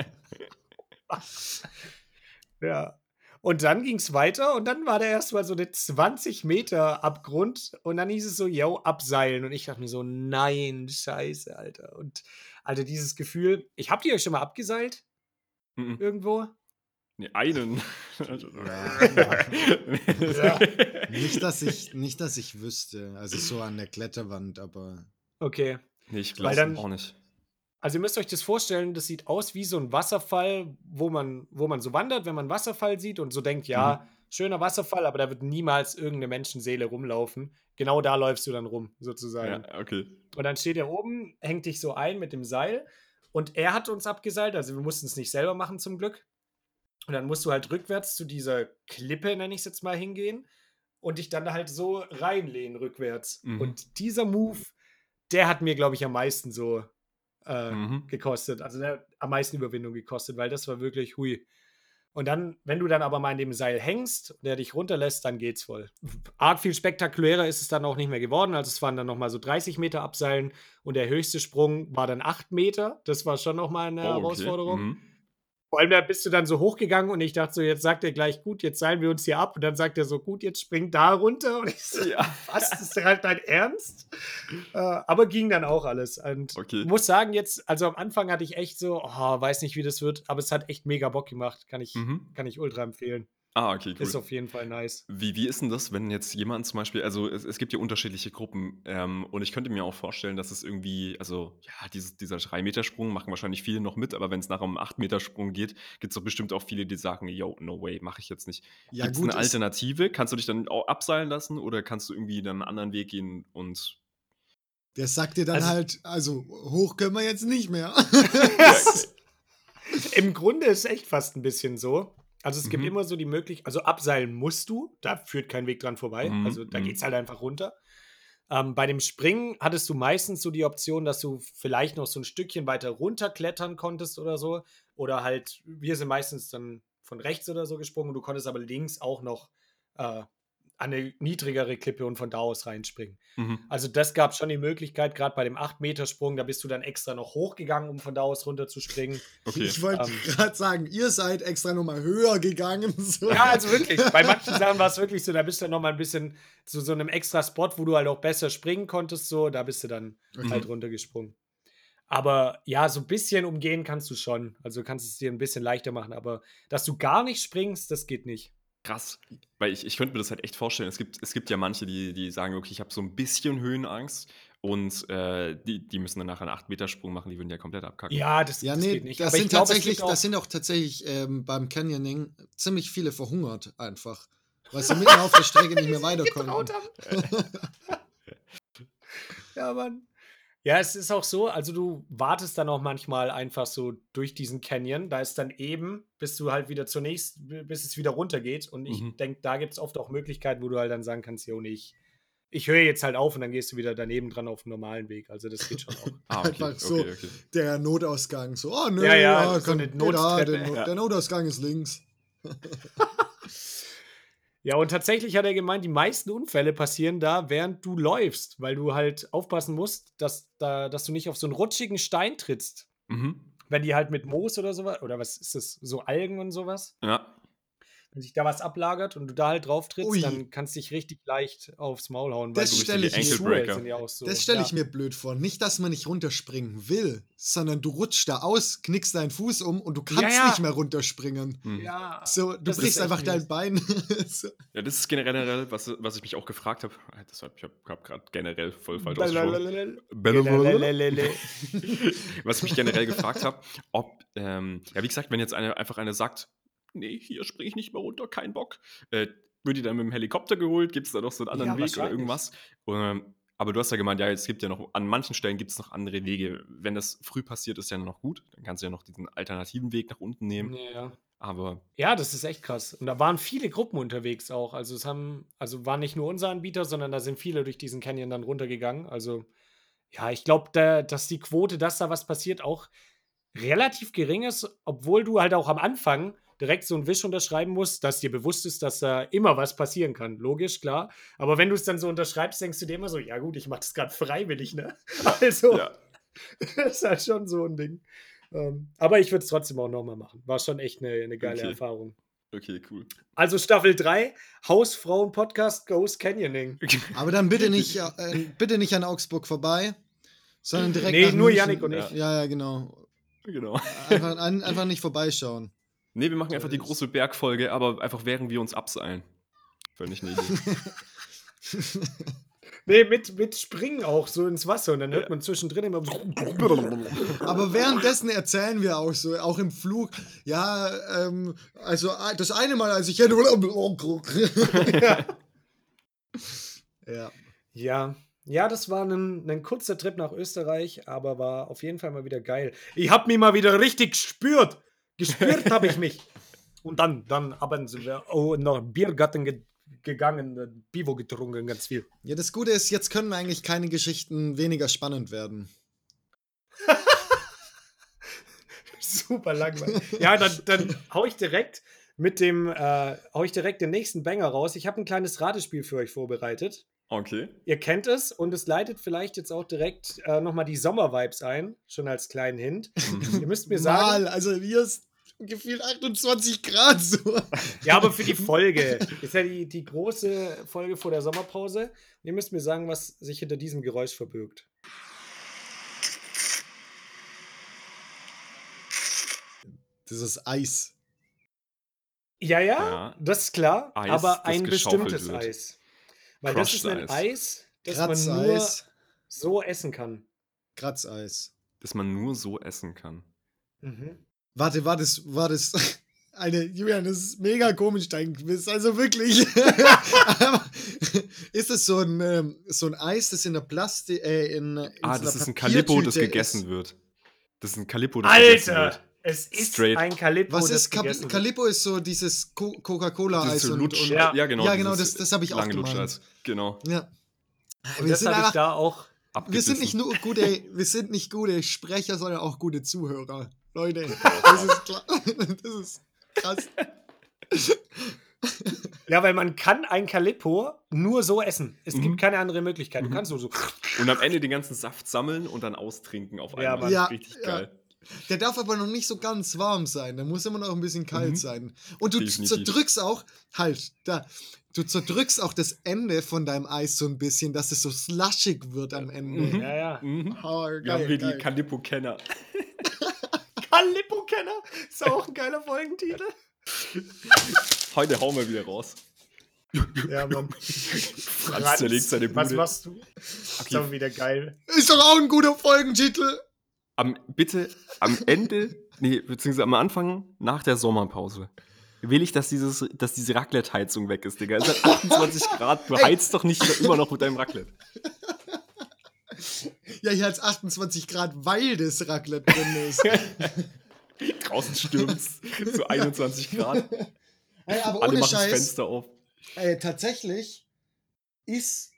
ja. Und dann ging es weiter und dann war da erstmal so eine 20 Meter Abgrund und dann hieß es so, yo, abseilen. Und ich dachte mir so, nein, scheiße, Alter. Und Alter, dieses Gefühl, ich hab die euch schon mal abgeseilt? Mhm. Irgendwo? Nee, einen. ja. nicht, dass ich, nicht, dass ich wüsste. Also so an der Kletterwand, aber. Okay. Nee, ich glaube auch nicht. Also ihr müsst euch das vorstellen, das sieht aus wie so ein Wasserfall, wo man, wo man so wandert, wenn man einen Wasserfall sieht und so denkt, ja, mhm. schöner Wasserfall, aber da wird niemals irgendeine Menschenseele rumlaufen. Genau da läufst du dann rum, sozusagen. Ja, okay. Und dann steht er oben, hängt dich so ein mit dem Seil und er hat uns abgeseilt, also wir mussten es nicht selber machen zum Glück. Und dann musst du halt rückwärts zu dieser Klippe, nenne ich es jetzt mal, hingehen und dich dann halt so reinlehnen rückwärts. Mhm. Und dieser Move, der hat mir, glaube ich, am meisten so äh, mhm. gekostet. Also der hat am meisten Überwindung gekostet, weil das war wirklich hui. Und dann, wenn du dann aber mal in dem Seil hängst und der dich runterlässt, dann geht's voll. Arg viel spektakulärer ist es dann auch nicht mehr geworden. Also es waren dann nochmal so 30 Meter Abseilen und der höchste Sprung war dann 8 Meter. Das war schon nochmal eine oh, okay. Herausforderung. Mhm. Vor allem, da bist du dann so hochgegangen und ich dachte so, jetzt sagt er gleich, gut, jetzt seilen wir uns hier ab. Und dann sagt er so, gut, jetzt springt da runter. Und ich so, ja, was, ist halt dein Ernst? Äh, aber ging dann auch alles. Und okay. muss sagen, jetzt, also am Anfang hatte ich echt so, oh, weiß nicht, wie das wird, aber es hat echt mega Bock gemacht. Kann ich, mhm. kann ich ultra empfehlen. Ah, okay, cool. Ist auf jeden Fall nice. Wie, wie ist denn das, wenn jetzt jemand zum Beispiel, also es, es gibt ja unterschiedliche Gruppen ähm, und ich könnte mir auch vorstellen, dass es irgendwie, also ja, dieses, dieser 3-Meter-Sprung machen wahrscheinlich viele noch mit, aber wenn es nachher um 8-Meter-Sprung geht, gibt es doch bestimmt auch viele, die sagen, yo, no way, mache ich jetzt nicht. Ja, gibt es eine Alternative? Kannst du dich dann auch abseilen lassen oder kannst du irgendwie dann einen anderen Weg gehen und der sagt dir dann also, halt, also hoch können wir jetzt nicht mehr. Im Grunde ist es echt fast ein bisschen so. Also es gibt mhm. immer so die Möglichkeit, also abseilen musst du, da führt kein Weg dran vorbei. Mhm. Also da mhm. geht es halt einfach runter. Ähm, bei dem Springen hattest du meistens so die Option, dass du vielleicht noch so ein Stückchen weiter runterklettern konntest oder so. Oder halt, wir sind meistens dann von rechts oder so gesprungen, du konntest aber links auch noch äh, an eine niedrigere Klippe und von da aus reinspringen. Mhm. Also das gab schon die Möglichkeit, gerade bei dem 8-Meter-Sprung, da bist du dann extra noch hochgegangen, um von da aus runter zu springen. Okay. Ich wollte ähm, gerade sagen, ihr seid extra nochmal höher gegangen. So. Ja, also wirklich. Bei manchen Sachen war es wirklich so, da bist du dann nochmal ein bisschen zu so einem extra Spot, wo du halt auch besser springen konntest, so, da bist du dann mhm. halt runtergesprungen. Aber ja, so ein bisschen umgehen kannst du schon. Also kannst es dir ein bisschen leichter machen, aber dass du gar nicht springst, das geht nicht. Krass. Weil ich, ich könnte mir das halt echt vorstellen. Es gibt, es gibt ja manche, die, die sagen, okay, ich habe so ein bisschen Höhenangst und äh, die, die müssen dann nachher einen 8-Meter-Sprung machen, die würden ja komplett abkacken. Ja, das, ja, das nee, geht nicht. Das sind, glaub, tatsächlich, das sind auch tatsächlich ähm, beim Canyoning ziemlich viele verhungert einfach. Weil sie mitten auf der Strecke nicht mehr weiterkommen. ja, Mann. Ja, es ist auch so, also du wartest dann auch manchmal einfach so durch diesen Canyon. Da ist dann eben, bis du halt wieder zunächst, bis es wieder runtergeht. Und ich mhm. denke, da gibt es oft auch Möglichkeiten, wo du halt dann sagen kannst, jo, nee, ich, ich höre jetzt halt auf und dann gehst du wieder daneben dran auf dem normalen Weg. Also das geht schon auch. ah, okay, Einfach so okay, okay. der Notausgang. So, oh nö, ja, ja, ja so eine da, der, ja. der Notausgang ist links. Ja, und tatsächlich hat er gemeint, die meisten Unfälle passieren da, während du läufst, weil du halt aufpassen musst, dass, da, dass du nicht auf so einen rutschigen Stein trittst. Mhm. Wenn die halt mit Moos oder sowas, oder was ist das, so Algen und sowas? Ja wenn sich da was ablagert und du da halt drauf trittst, Ui. dann kannst du dich richtig leicht aufs Maul hauen. Das stelle ich, ja so. stell ich ja. mir blöd vor. Nicht, dass man nicht runterspringen will, sondern du rutschst da aus, knickst deinen Fuß um und du kannst ja, nicht mehr runterspringen. Hm. Ja, so, du brichst einfach dein Bein. so. Ja, das ist generell, was, was ich mich auch gefragt habe. Ich habe hab gerade generell voll falsch ausgesprochen. was ich mich generell gefragt habe, ob, ähm, ja, wie gesagt, wenn jetzt eine, einfach eine sagt, nee, hier springe ich nicht mehr runter, kein Bock. Äh, wird die dann mit dem Helikopter geholt? Gibt es da noch so einen anderen ja, Weg oder irgendwas? Ähm, aber du hast ja gemeint, ja, es gibt ja noch, an manchen Stellen gibt es noch andere Wege. Wenn das früh passiert, ist ja noch gut. Dann kannst du ja noch diesen alternativen Weg nach unten nehmen. Ja. Aber. Ja, das ist echt krass. Und da waren viele Gruppen unterwegs auch. Also es haben, also war nicht nur unser Anbieter, sondern da sind viele durch diesen Canyon dann runtergegangen. Also, ja, ich glaube, da, dass die Quote, dass da was passiert, auch relativ gering ist, obwohl du halt auch am Anfang direkt so ein Wisch unterschreiben musst, dass dir bewusst ist, dass da immer was passieren kann. Logisch, klar. Aber wenn du es dann so unterschreibst, denkst du dir immer so, ja gut, ich mache das gerade freiwillig, ne? Also, ja. das ist halt schon so ein Ding. Ähm, aber ich würde es trotzdem auch nochmal machen. War schon echt eine, eine geile okay. Erfahrung. Okay, cool. Also Staffel 3, Hausfrauen-Podcast Ghost Canyoning. Aber dann bitte nicht, äh, bitte nicht an Augsburg vorbei, sondern direkt Nee, nur Yannick und ich. Ja, ja, genau. Genau. Einfach, einfach nicht vorbeischauen. Nee, wir machen einfach die große Bergfolge, aber einfach während wir uns abseilen. Völlig eine Idee. nee, mit, mit Springen auch so ins Wasser und dann hört man zwischendrin immer. aber währenddessen erzählen wir auch so, auch im Flug, ja, ähm, also das eine Mal, als ich. ja. ja. Ja. Ja, das war ein, ein kurzer Trip nach Österreich, aber war auf jeden Fall mal wieder geil. Ich hab mich mal wieder richtig gespürt. Gespürt habe ich mich. Und dann, dann haben sind wir oh, nach Biergarten ge gegangen, Bivo getrunken, ganz viel. Ja, das Gute ist, jetzt können eigentlich keine Geschichten weniger spannend werden. Super langweilig. Ja, dann, dann hau ich direkt mit dem, äh, hau ich direkt den nächsten Banger raus. Ich habe ein kleines Ratespiel für euch vorbereitet. Okay. Ihr kennt es und es leitet vielleicht jetzt auch direkt äh, nochmal die Sommervibes ein, schon als kleinen Hint. Mhm. Ihr müsst mir sagen. Mal, also hier ist gefühlt 28 Grad so. Ja, aber für die Folge. Ist ja die, die große Folge vor der Sommerpause. ihr müsst mir sagen, was sich hinter diesem Geräusch verbirgt. Das ist Eis. Ja, ja, ja. das ist klar. Eis, aber ein bestimmtes wird. Eis. Weil das ist ein Eis, das Kratzeis. man nur so essen kann. Kratzeis. Das man nur so essen kann. Mhm. Warte, war das, war das. Eine, Julian, das ist mega komisch, dein Quiz. Also wirklich. ist es so ein, ähm, so ein Eis, das in der Plastik. Äh, in, in ah, so das ist ein Calippo, das gegessen ist. wird. Das ist ein Calippo, das Alter, gegessen wird. Es ist Straight. ein Calippo. Was ist Calippo? Ist so dieses Coca-Cola-Eis so und, und, ja. ja, genau. Ja, genau, das, das habe ich auch gemeint. Genau. Ja. Und das habe ich da auch. Wir sind nicht nur gute, wir sind nicht gute Sprecher, sondern auch gute Zuhörer. Leute, das ist klar. Das ist krass. Ja, weil man kann ein Calippo nur so essen. Es mhm. gibt keine andere Möglichkeit. Du mhm. kannst nur so. Und am Ende den ganzen Saft sammeln und dann austrinken auf einmal. Ja, ja richtig ja. geil. Der darf aber noch nicht so ganz warm sein. Der muss immer noch ein bisschen kalt mhm. sein. Und du Definitiv. zerdrückst auch, halt, da, du zerdrückst auch das Ende von deinem Eis so ein bisschen, dass es so slushig wird am Ende. Mhm. Ja, ja. Mhm. Oh, geil, wir haben hier geil. die Calippo-Kenner. Calippo-Kenner? Ist auch ein geiler Folgentitel. Heute hauen wir wieder raus. Ja, Mann. Franz zerlegt seine Bude. Was machst du? Okay. Ist auch wieder geil. Ist doch auch ein guter Folgentitel am, bitte am Ende, nee, beziehungsweise am Anfang nach der Sommerpause will ich, dass, dieses, dass diese Raclette-Heizung weg ist, Digga. Es hat 28 Grad. Du heizt doch nicht immer noch mit deinem Raclette. Ja, hier hat es 28 Grad, weil das Raclette drin ist. Draußen stürmt es zu 21 Grad. Hey, aber Alle ohne machen Scheiß, das Fenster auf. Ey, tatsächlich ist,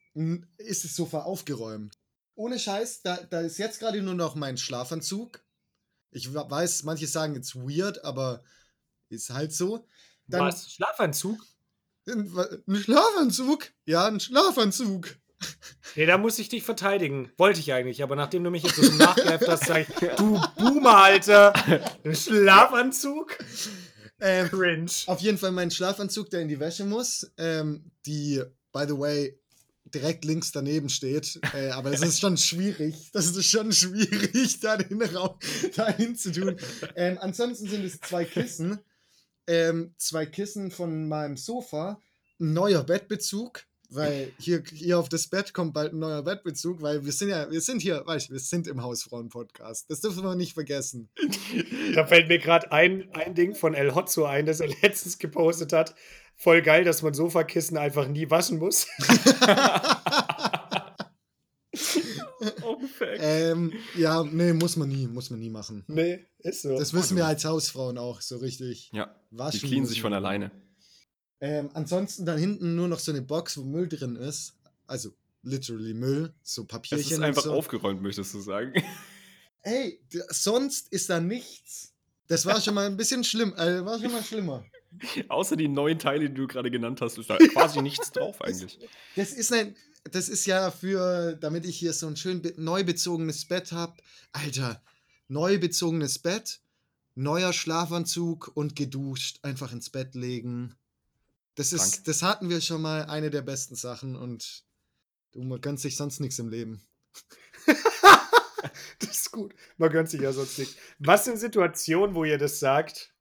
ist das Sofa aufgeräumt ohne Scheiß, da, da ist jetzt gerade nur noch mein Schlafanzug. Ich weiß, manche sagen jetzt weird, aber ist halt so. Dann, Was? Schlafanzug? Ein, ein Schlafanzug? Ja, ein Schlafanzug. Nee, da muss ich dich verteidigen. Wollte ich eigentlich, aber nachdem du mich jetzt so nachgereift hast, sag ich, du Boomer, Alter. Ein Schlafanzug? Ähm, Cringe. Auf jeden Fall mein Schlafanzug, der in die Wäsche muss. Ähm, die, by the way, direkt links daneben steht. Äh, aber es ist schon schwierig. Das ist schon schwierig, da den Raum dahin zu tun. Ähm, ansonsten sind es zwei Kissen. Ähm, zwei Kissen von meinem Sofa. Ein neuer Bettbezug. Weil hier, hier auf das Bett kommt bald ein neuer Bettbezug, weil wir sind ja, wir sind hier, weißt du, wir sind im Hausfrauen-Podcast. Das dürfen wir nicht vergessen. Da fällt mir gerade ein, ein Ding von El Hotzo ein, das er letztens gepostet hat Voll geil, dass man Sofakissen einfach nie waschen muss. oh, ähm, ja, nee, muss man nie, muss man nie machen. Nee, ist so. Das wissen wir als Hausfrauen auch so richtig. Ja, waschen die cleanen sich von alleine. Ähm, ansonsten dann hinten nur noch so eine Box, wo Müll drin ist. Also literally Müll, so Papierchen. Es ist einfach so. aufgeräumt, möchtest du sagen. Ey, sonst ist da nichts. Das war schon mal ein bisschen schlimm, äh, war schon mal schlimmer. Außer die neuen Teile, die du gerade genannt hast, ist da quasi nichts drauf eigentlich. Das, das ist ein, das ist ja für, damit ich hier so ein schön neu bezogenes Bett habe. Alter, neu bezogenes Bett, neuer Schlafanzug und geduscht, einfach ins Bett legen. Das ist, das hatten wir schon mal eine der besten Sachen und du man gönnt sich sonst nichts im Leben. das ist gut. Man gönnt sich ja sonst nichts. Was sind Situationen, wo ihr das sagt?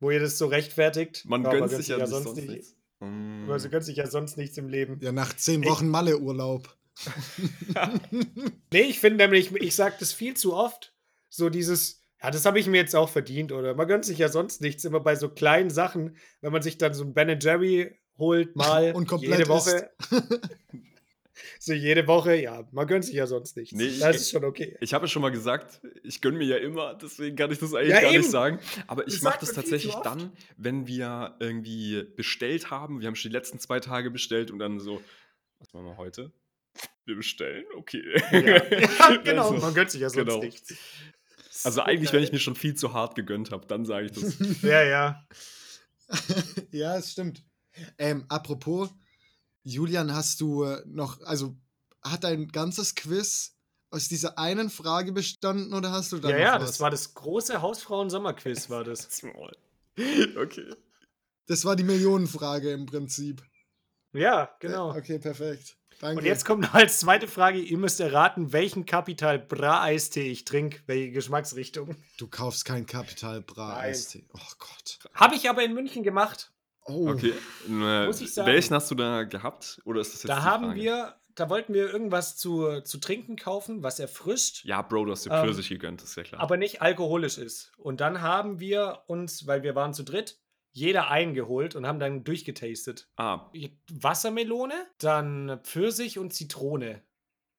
Wo ihr das so rechtfertigt? Man, ja, gönnt, sich ja, sonst, sonst nichts. nichts. Mm. Also gönnt sich ja sonst nichts im Leben. Ja, nach zehn Wochen Malle-Urlaub. nee, ich finde nämlich, ich sage das viel zu oft. So dieses, ja, das habe ich mir jetzt auch verdient, oder? Man gönnt sich ja sonst nichts, immer bei so kleinen Sachen, wenn man sich dann so ein Ben Jerry holt, mal und jede Woche. so jede Woche, ja, man gönnt sich ja sonst nichts. Nee, das ich, ist schon okay. Ich habe ja schon mal gesagt, ich gönne mir ja immer, deswegen kann ich das eigentlich ja, gar eben. nicht sagen. Aber ich mache das tatsächlich dann, wenn wir irgendwie bestellt haben. Wir haben schon die letzten zwei Tage bestellt und dann so, was machen wir heute? Wir bestellen? Okay. Ja, ja genau, also, man gönnt sich ja sonst genau. nichts. Also eigentlich, wenn ich mir schon viel zu hart gegönnt habe, dann sage ich das. ja, ja. ja, es stimmt. Ähm, apropos, Julian, hast du äh, noch, also hat dein ganzes Quiz aus dieser einen Frage bestanden oder hast du da Ja, ja, was? das war das große Hausfrauen-Sommerquiz, war das. okay. Das war die Millionenfrage im Prinzip. Ja, genau. Okay, perfekt. Danke. Und jetzt kommt noch als zweite Frage: Ihr müsst erraten, welchen Capital Bra Eistee ich trinke, welche Geschmacksrichtung. Du kaufst keinen Capital Bra Eistee. Oh Gott. Habe ich aber in München gemacht. Oh. Okay. Muss ich sagen. Welchen hast du da gehabt? Oder ist das jetzt Da haben wir, da wollten wir irgendwas zu, zu trinken kaufen, was erfrischt. Ja, Bro, du hast dir Pfirsich ähm, gegönnt, ist ja klar. Aber nicht alkoholisch ist. Und dann haben wir uns, weil wir waren zu dritt, jeder eingeholt und haben dann durchgetastet. Ah. Wassermelone, dann Pfirsich und Zitrone.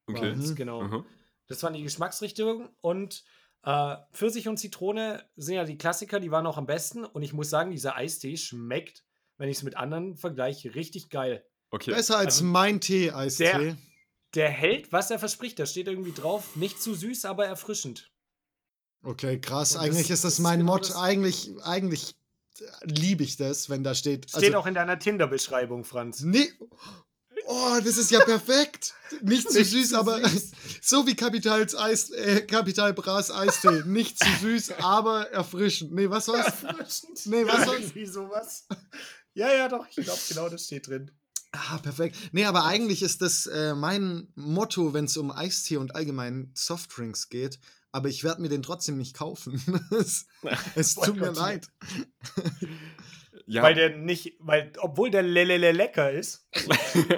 Okay. Mhm. Genau. Mhm. Das waren die Geschmacksrichtungen und äh, Pfirsich und Zitrone sind ja die Klassiker, die waren auch am besten. Und ich muss sagen, dieser Eistee schmeckt, wenn ich es mit anderen vergleiche, richtig geil. Okay. Besser als also, mein Tee-Eistee. Der, der hält, was er verspricht. Da steht irgendwie drauf, nicht zu süß, aber erfrischend. Okay, krass. Und eigentlich das, ist das mein genau Mod. Eigentlich, eigentlich liebe ich das, wenn da steht. Steht also, auch in deiner Tinder-Beschreibung, Franz. Nee. Oh, das ist ja perfekt. Nicht zu süß, aber so wie Kapitals Eis, äh, Kapital Bras Eistee. Nicht zu süß, aber erfrischend. Nee, was war's? Erfrischend. Nee, was war's? Irgendwie sowas. Ja, ja, doch. Ich glaube, genau das steht drin. Ah, perfekt. Nee, aber eigentlich ist das äh, mein Motto, wenn es um Eistee und allgemein Softdrinks geht aber ich werde mir den trotzdem nicht kaufen. es, es tut mir leid. Ja. Weil der nicht, weil, obwohl der Lelele lecker ist.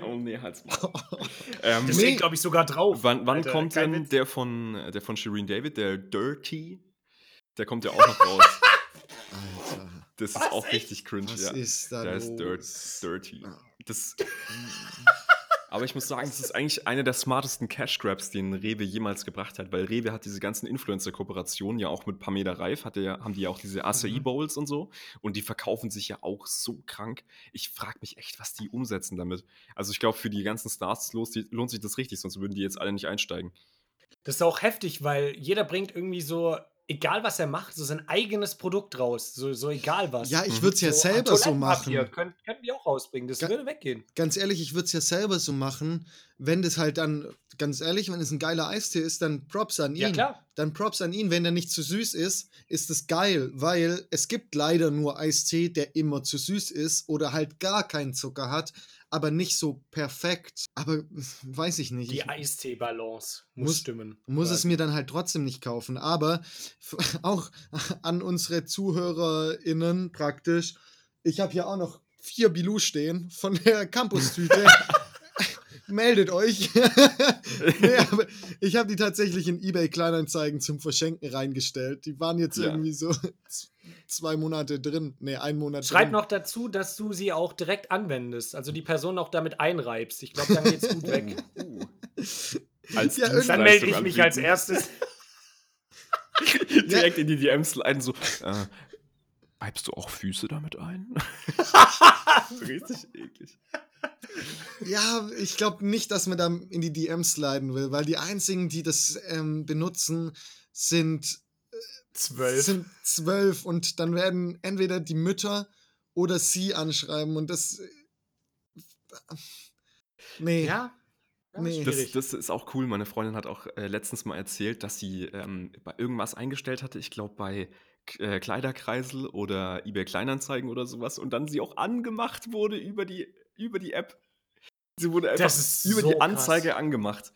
oh nee, halt's mal. ähm, das steht, glaube ich, sogar drauf. Wann, wann Alter, kommt denn der von, der von Shireen David, der Dirty? Der kommt ja auch noch raus. Alter. Das Was, ist auch echt? richtig cringe. Was ja. ist da Der los? ist Dirty. Das. Aber ich muss sagen, das ist eigentlich einer der smartesten Cash Grabs, den Rewe jemals gebracht hat, weil Rewe hat diese ganzen Influencer-Kooperationen ja auch mit Pamela Reif, hat ja, haben die ja auch diese Acai mhm. Bowls und so und die verkaufen sich ja auch so krank. Ich frage mich echt, was die umsetzen damit. Also ich glaube, für die ganzen Stars lohnt sich das richtig, sonst würden die jetzt alle nicht einsteigen. Das ist auch heftig, weil jeder bringt irgendwie so egal was er macht, so sein eigenes Produkt raus. So, so egal was. Ja, ich würde es ja so, selber so machen. Könnt, könnten die auch rausbringen, das Ga würde weggehen. Ganz ehrlich, ich würde es ja selber so machen, wenn das halt dann, ganz ehrlich, wenn es ein geiler Eistee ist, dann Props an ihn. Ja, klar. Dann Props an ihn. Wenn der nicht zu süß ist, ist es geil, weil es gibt leider nur Eistee, der immer zu süß ist oder halt gar keinen Zucker hat aber nicht so perfekt. Aber weiß ich nicht. Die Eistee-Balance muss, muss, stimmen. Muss es mir dann halt trotzdem nicht kaufen. Aber auch an unsere ZuhörerInnen praktisch. Ich habe hier auch noch vier Bilou stehen von der Campus-Tüte. meldet euch. nee, aber ich habe die tatsächlich in eBay Kleinanzeigen zum Verschenken reingestellt. Die waren jetzt ja. irgendwie so zwei Monate drin. Nee, ein Monat Schreib drin. noch dazu, dass du sie auch direkt anwendest. Also die Person auch damit einreibst. Ich glaube, dann geht's gut weg. Uh. Als ja, dann melde ich mich als erstes. direkt in die DMs leiten, so. Äh, reibst du auch Füße damit ein? richtig eklig. Ja, ich glaube nicht, dass man da in die DMs leiden will, weil die einzigen, die das ähm, benutzen, sind äh, zwölf. Sind zwölf und dann werden entweder die Mütter oder sie anschreiben und das. Äh, nee. Ja. nee. Das, das, ist auch cool. Meine Freundin hat auch äh, letztens mal erzählt, dass sie ähm, bei irgendwas eingestellt hatte. Ich glaube, bei äh, Kleiderkreisel oder eBay Kleinanzeigen oder sowas und dann sie auch angemacht wurde über die, über die App. Sie wurde einfach über so die Anzeige krass. angemacht.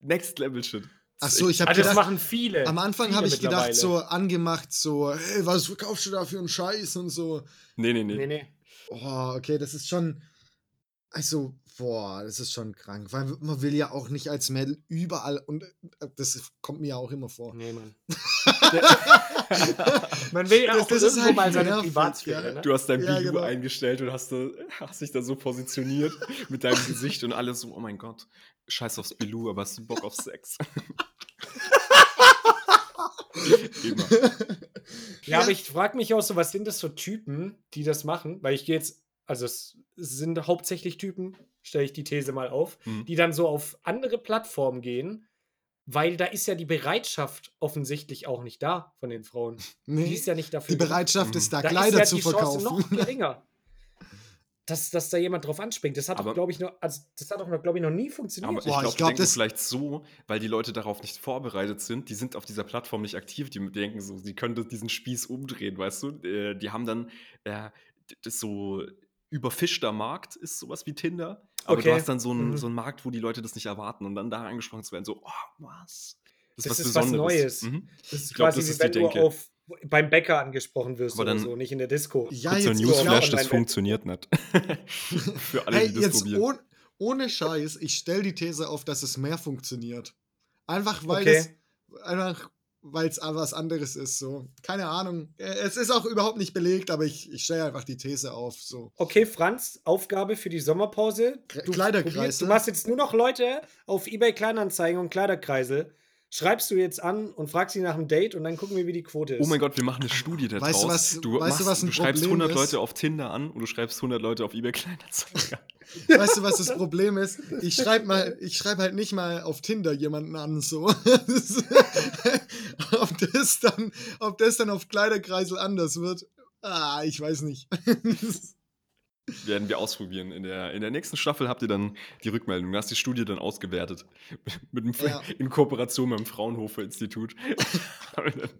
Next Level Shit. Ach so, ich habe also das machen viele. Am Anfang habe ich gedacht, so angemacht, so, hey, was verkaufst du da für einen Scheiß und so. Nee, nee, nee. nee, nee. Oh, okay, das ist schon. Also, boah, das ist schon krank. Weil man will ja auch nicht als Mädel überall. Und äh, das kommt mir ja auch immer vor. Nee, Mann. Man will ja das, auch das irgendwo halt mal seine Privatsphäre. Ne? Du hast dein ja, Bilou genau. eingestellt und hast, hast dich da so positioniert mit deinem Gesicht und alles so, oh mein Gott, scheiß aufs Bilou, aber hast du Bock auf Sex? Immer. Ja, aber ich frage mich auch so, was sind das für Typen, die das machen? Weil ich gehe jetzt, also es sind hauptsächlich Typen, stelle ich die These mal auf, mhm. die dann so auf andere Plattformen gehen weil da ist ja die Bereitschaft offensichtlich auch nicht da von den Frauen. Nee, die ist ja nicht dafür. Die Bereitschaft ist da, da Kleider ist ja zu verkaufen. noch geringer. Dass, dass da jemand drauf anspringt. Das hat doch, glaube ich, noch, also das hat doch, glaube ich, noch nie funktioniert. Aber ich glaube, glaub, das vielleicht so, weil die Leute darauf nicht vorbereitet sind, die sind auf dieser Plattform nicht aktiv, die denken so, sie können diesen Spieß umdrehen, weißt du? Äh, die haben dann äh, das so überfischter Markt ist sowas wie Tinder. Aber okay. du hast dann so einen, mhm. so einen Markt, wo die Leute das nicht erwarten und dann da angesprochen zu werden, so, oh, was? Das, das ist, was, ist was Neues. Mhm. Das ist glaub, quasi das ist wie wenn du auf, beim Bäcker angesprochen wirst oder so, nicht in der Disco. Ja, jetzt Newsflash, das funktioniert nicht. Für alle, hey, die das probieren. Oh, ohne Scheiß, ich stelle die These auf, dass es mehr funktioniert. Einfach weil okay. es einfach weil es was anderes ist. So, keine Ahnung. Äh, es ist auch überhaupt nicht belegt, aber ich, ich stelle einfach die These auf. So. Okay, Franz, Aufgabe für die Sommerpause. Du, Kleiderkreisel. Du machst jetzt nur noch Leute auf eBay Kleinanzeigen und Kleiderkreisel. Schreibst du jetzt an und fragst sie nach einem Date und dann gucken wir, wie die Quote ist. Oh mein Gott, wir machen eine Studie da weißt Du, was, du, weißt machst, du, was ein du schreibst 100 ist? Leute auf Tinder an und du schreibst 100 Leute auf eBay Kleinanzeigen an. Weißt du, was das Problem ist? Ich schreibe mal, ich schreibe halt nicht mal auf Tinder jemanden an, so. ob, das dann, ob das dann auf Kleiderkreisel anders wird, ah, ich weiß nicht. Werden wir ausprobieren. In der, in der nächsten Staffel habt ihr dann die Rückmeldung. Du hast die Studie dann ausgewertet. mit dem, ja. In Kooperation mit dem Fraunhofer Institut. eine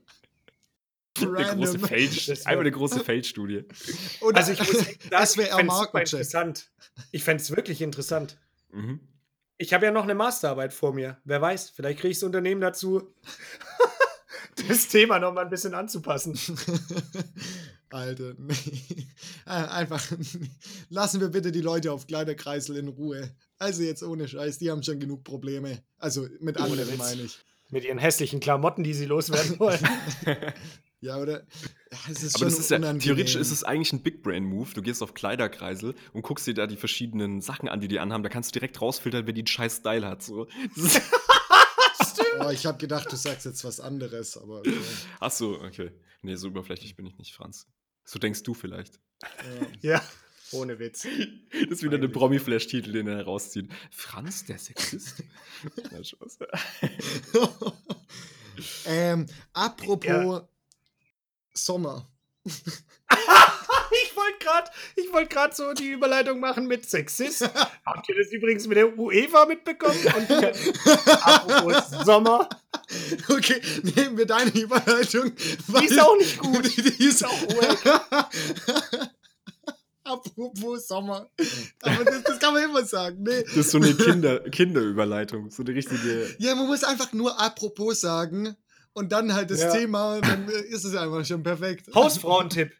große Feld, einfach eine große Feldstudie. also ich muss das wäre interessant. Ich fände es wirklich interessant. Mhm. Ich habe ja noch eine Masterarbeit vor mir. Wer weiß, vielleicht kriege ich das Unternehmen dazu, das Thema noch mal ein bisschen anzupassen. Alter, nee. Äh, einfach lassen wir bitte die Leute auf Kleiderkreisel in Ruhe. Also jetzt ohne Scheiß, die haben schon genug Probleme. Also mit anderen meine ich. Mit ihren hässlichen Klamotten, die sie loswerden wollen. Ja, oder? Ja, es ist Aber das ist ja, theoretisch ist es eigentlich ein Big Brain Move. Du gehst auf Kleiderkreisel und guckst dir da die verschiedenen Sachen an, die die anhaben. Da kannst du direkt rausfiltern, wer die einen scheiß Style hat. So. Oh, ich habe gedacht, du sagst jetzt was anderes, aber. Okay. Ach so, okay. Nee, so überflächlich bin ich nicht, Franz. So denkst du vielleicht. Ja. ja. Ohne Witz. Das ist wieder eine Promi-Flash-Titel, den er herauszieht. Franz, der Sexist? Ähm, apropos ja. Sommer. ich wollte gerade wollt grad so die Überleitung machen mit Sexist. Habt ihr das übrigens mit der UEFA mitbekommen? Und apropos Sommer. Okay, nehmen wir deine Überleitung. Die ist auch nicht gut. Die ist auch wack. Apropos Sommer. Aber das, das, kann man immer sagen. Nee. Das ist so eine Kinder, Kinderüberleitung. So eine richtige. Ja, man muss einfach nur apropos sagen und dann halt das ja. Thema und dann ist es einfach schon perfekt. Hausfrauentipp.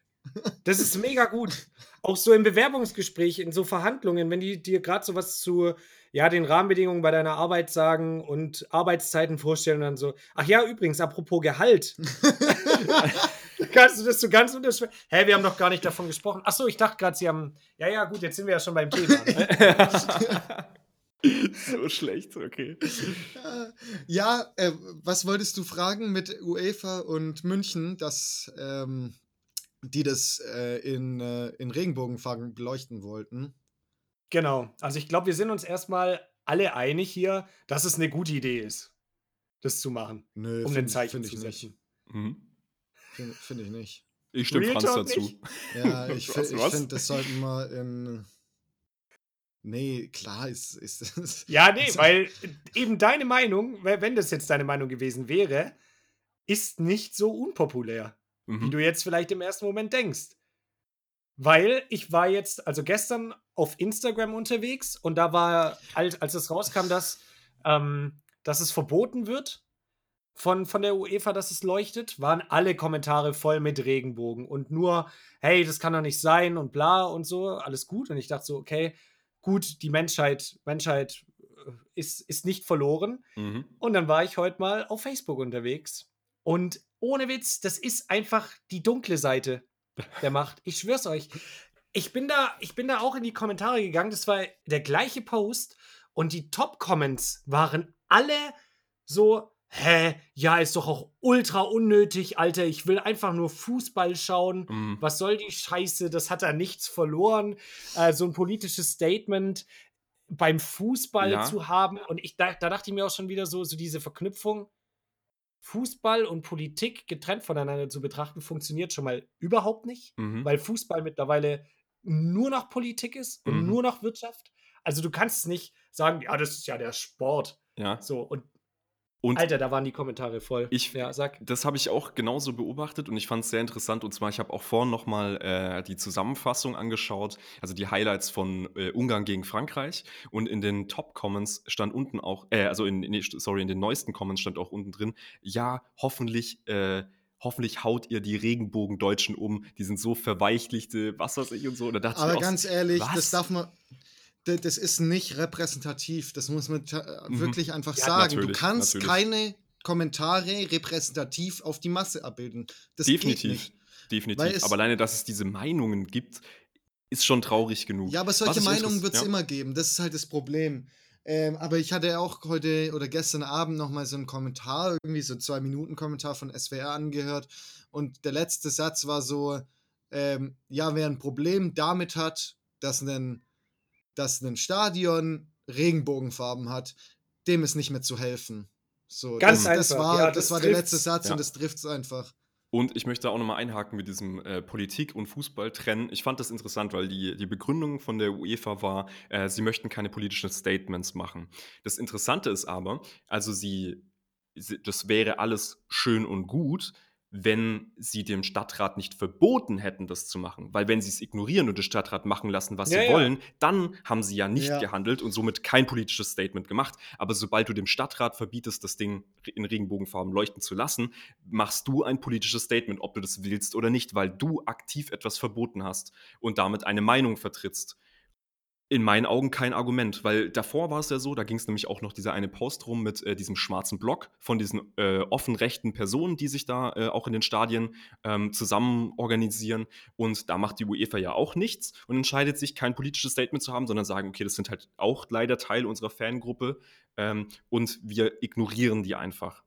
Das ist mega gut. Auch so im Bewerbungsgespräch, in so Verhandlungen, wenn die dir gerade sowas zu ja, den Rahmenbedingungen bei deiner Arbeit sagen und Arbeitszeiten vorstellen und dann so. Ach ja, übrigens, apropos Gehalt. Kannst du das so ganz unterschwellig? Hä, wir haben doch gar nicht davon gesprochen. Ach so, ich dachte gerade, Sie haben. Ja, ja, gut, jetzt sind wir ja schon beim Thema. Ne? so schlecht, okay. Ja, äh, was wolltest du fragen mit UEFA und München, dass ähm, die das äh, in, äh, in Regenbogenfarben beleuchten wollten? Genau. Also ich glaube, wir sind uns erstmal alle einig hier, dass es eine gute Idee ist, das zu machen, Nö, um den Zeichen find zu ich setzen. nicht. Mhm. Finde find ich nicht. Ich stimme Real Franz dazu. nicht? Ja, ich, ich finde, das sollten wir in. Nee, klar ist, ist, ist Ja, nee, Also- weil eben deine Meinung, we- wenn das jetzt deine Meinung gewesen wäre, ist nicht so unpopulär, wie Mhm. du jetzt vielleicht im ersten Moment denkst. Weil ich war jetzt, also gestern auf Instagram unterwegs und da war, als, als es rauskam, dass, ähm, dass es verboten wird von, von der UEFA, dass es leuchtet, waren alle Kommentare voll mit Regenbogen und nur, hey, das kann doch nicht sein und bla und so, alles gut. Und ich dachte so, okay, gut, die Menschheit, Menschheit äh, ist, ist nicht verloren. Mhm. Und dann war ich heute mal auf Facebook unterwegs. Und ohne Witz, das ist einfach die dunkle Seite der Macht. Ich schwör's euch. Ich bin da, ich bin da auch in die Kommentare gegangen. Das war der gleiche Post und die Top-Comments waren alle so, hä, ja, ist doch auch ultra unnötig, Alter. Ich will einfach nur Fußball schauen. Mhm. Was soll die Scheiße? Das hat da nichts verloren. Äh, so ein politisches Statement beim Fußball Ja. zu haben. Und ich da, da dachte ich mir auch schon wieder so, so diese Verknüpfung. Fußball und Politik getrennt voneinander zu betrachten, funktioniert schon mal überhaupt nicht, Mhm. weil Fußball mittlerweile nur noch Politik ist und Mhm. nur noch Wirtschaft. Also du kannst nicht sagen, ja, das ist ja der Sport. Ja. So, und Und Alter, da waren die Kommentare voll. Ich- ja, sag. Das habe ich auch genauso beobachtet und ich fand es sehr interessant. Und zwar, ich habe auch vorhin nochmal äh, die Zusammenfassung angeschaut, also die Highlights von äh, Ungarn gegen Frankreich. Und in den Top-Comments stand unten auch, äh, also in, nee, sorry, in den neuesten Comments stand auch unten drin, ja, hoffentlich, äh, hoffentlich haut ihr die Regenbogendeutschen um. Die sind so verweichlichte, was weiß ich und so. Und da dachte ich Aber auch, ganz ehrlich, was? das darf man. Das ist nicht repräsentativ. Das muss man ta- Mhm. wirklich einfach Ja, sagen. Du kannst natürlich. keine Kommentare repräsentativ auf die Masse abbilden. Das definitiv, definitiv. Aber alleine, dass es diese Meinungen gibt, ist schon traurig genug. Ja, aber solche Meinungen wird es ja. immer geben. Das ist halt das Problem. Ähm, aber ich hatte auch heute oder gestern Abend nochmal so einen Kommentar, irgendwie so zwei Minuten Kommentar von SWR angehört. Und der letzte Satz war so: ähm, Ja, wer ein Problem damit hat, dass ein, dass ein Stadion Regenbogenfarben hat, dem ist nicht mehr zu helfen. So, Ganz das, das einfach. war, Ja, das das war der letzte Satz Ja. und das trifft es einfach. Und ich möchte auch nochmal einhaken mit diesem äh, Politik- und Fußball trennen. Ich fand das interessant, weil die, die Begründung von der UEFA war, äh, sie möchten keine politischen Statements machen. Das Interessante ist aber, also sie, sie, das wäre alles schön und gut, wenn sie dem Stadtrat nicht verboten hätten, das zu machen. Weil wenn sie es ignorieren und den Stadtrat machen lassen, was Ja, sie ja. wollen, dann haben sie ja nicht Ja. gehandelt und somit kein politisches Statement gemacht. Aber sobald du dem Stadtrat verbietest, das Ding in Regenbogenfarben leuchten zu lassen, machst du ein politisches Statement, ob du das willst oder nicht, weil du aktiv etwas verboten hast und damit eine Meinung vertrittst. In meinen Augen kein Argument, weil davor war es ja so, da ging es nämlich auch noch dieser eine Post rum mit äh, diesem schwarzen Block von diesen äh, offen rechten Personen, die sich da äh, auch in den Stadien ähm, zusammen organisieren. Und da macht die UEFA ja auch nichts und entscheidet sich, kein politisches Statement zu haben, sondern sagen, okay, das sind halt auch leider Teil unserer Fangruppe ähm, und wir ignorieren die einfach.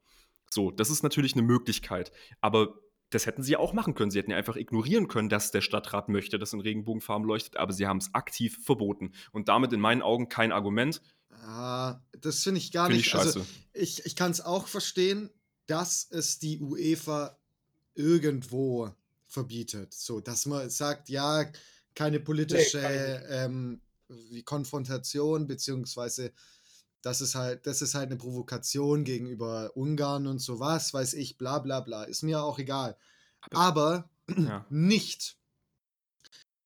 So, das ist natürlich eine Möglichkeit, aber das hätten sie ja auch machen können. Sie hätten ja einfach ignorieren können, dass der Stadtrat möchte, dass in Regenbogenfarben leuchtet, aber sie haben es aktiv verboten. Und damit in meinen Augen kein Argument. Ah, das finde ich gar Finde nicht. ich scheiße. Also, ich ich kann es auch verstehen, dass es die UEFA irgendwo verbietet. So, dass man sagt, ja, keine politische nicht. ähm, Konfrontation, beziehungsweise das ist halt, das ist halt eine Provokation gegenüber Ungarn und sowas, weiß ich, bla bla bla. Ist mir auch egal. Aber Ja. nicht.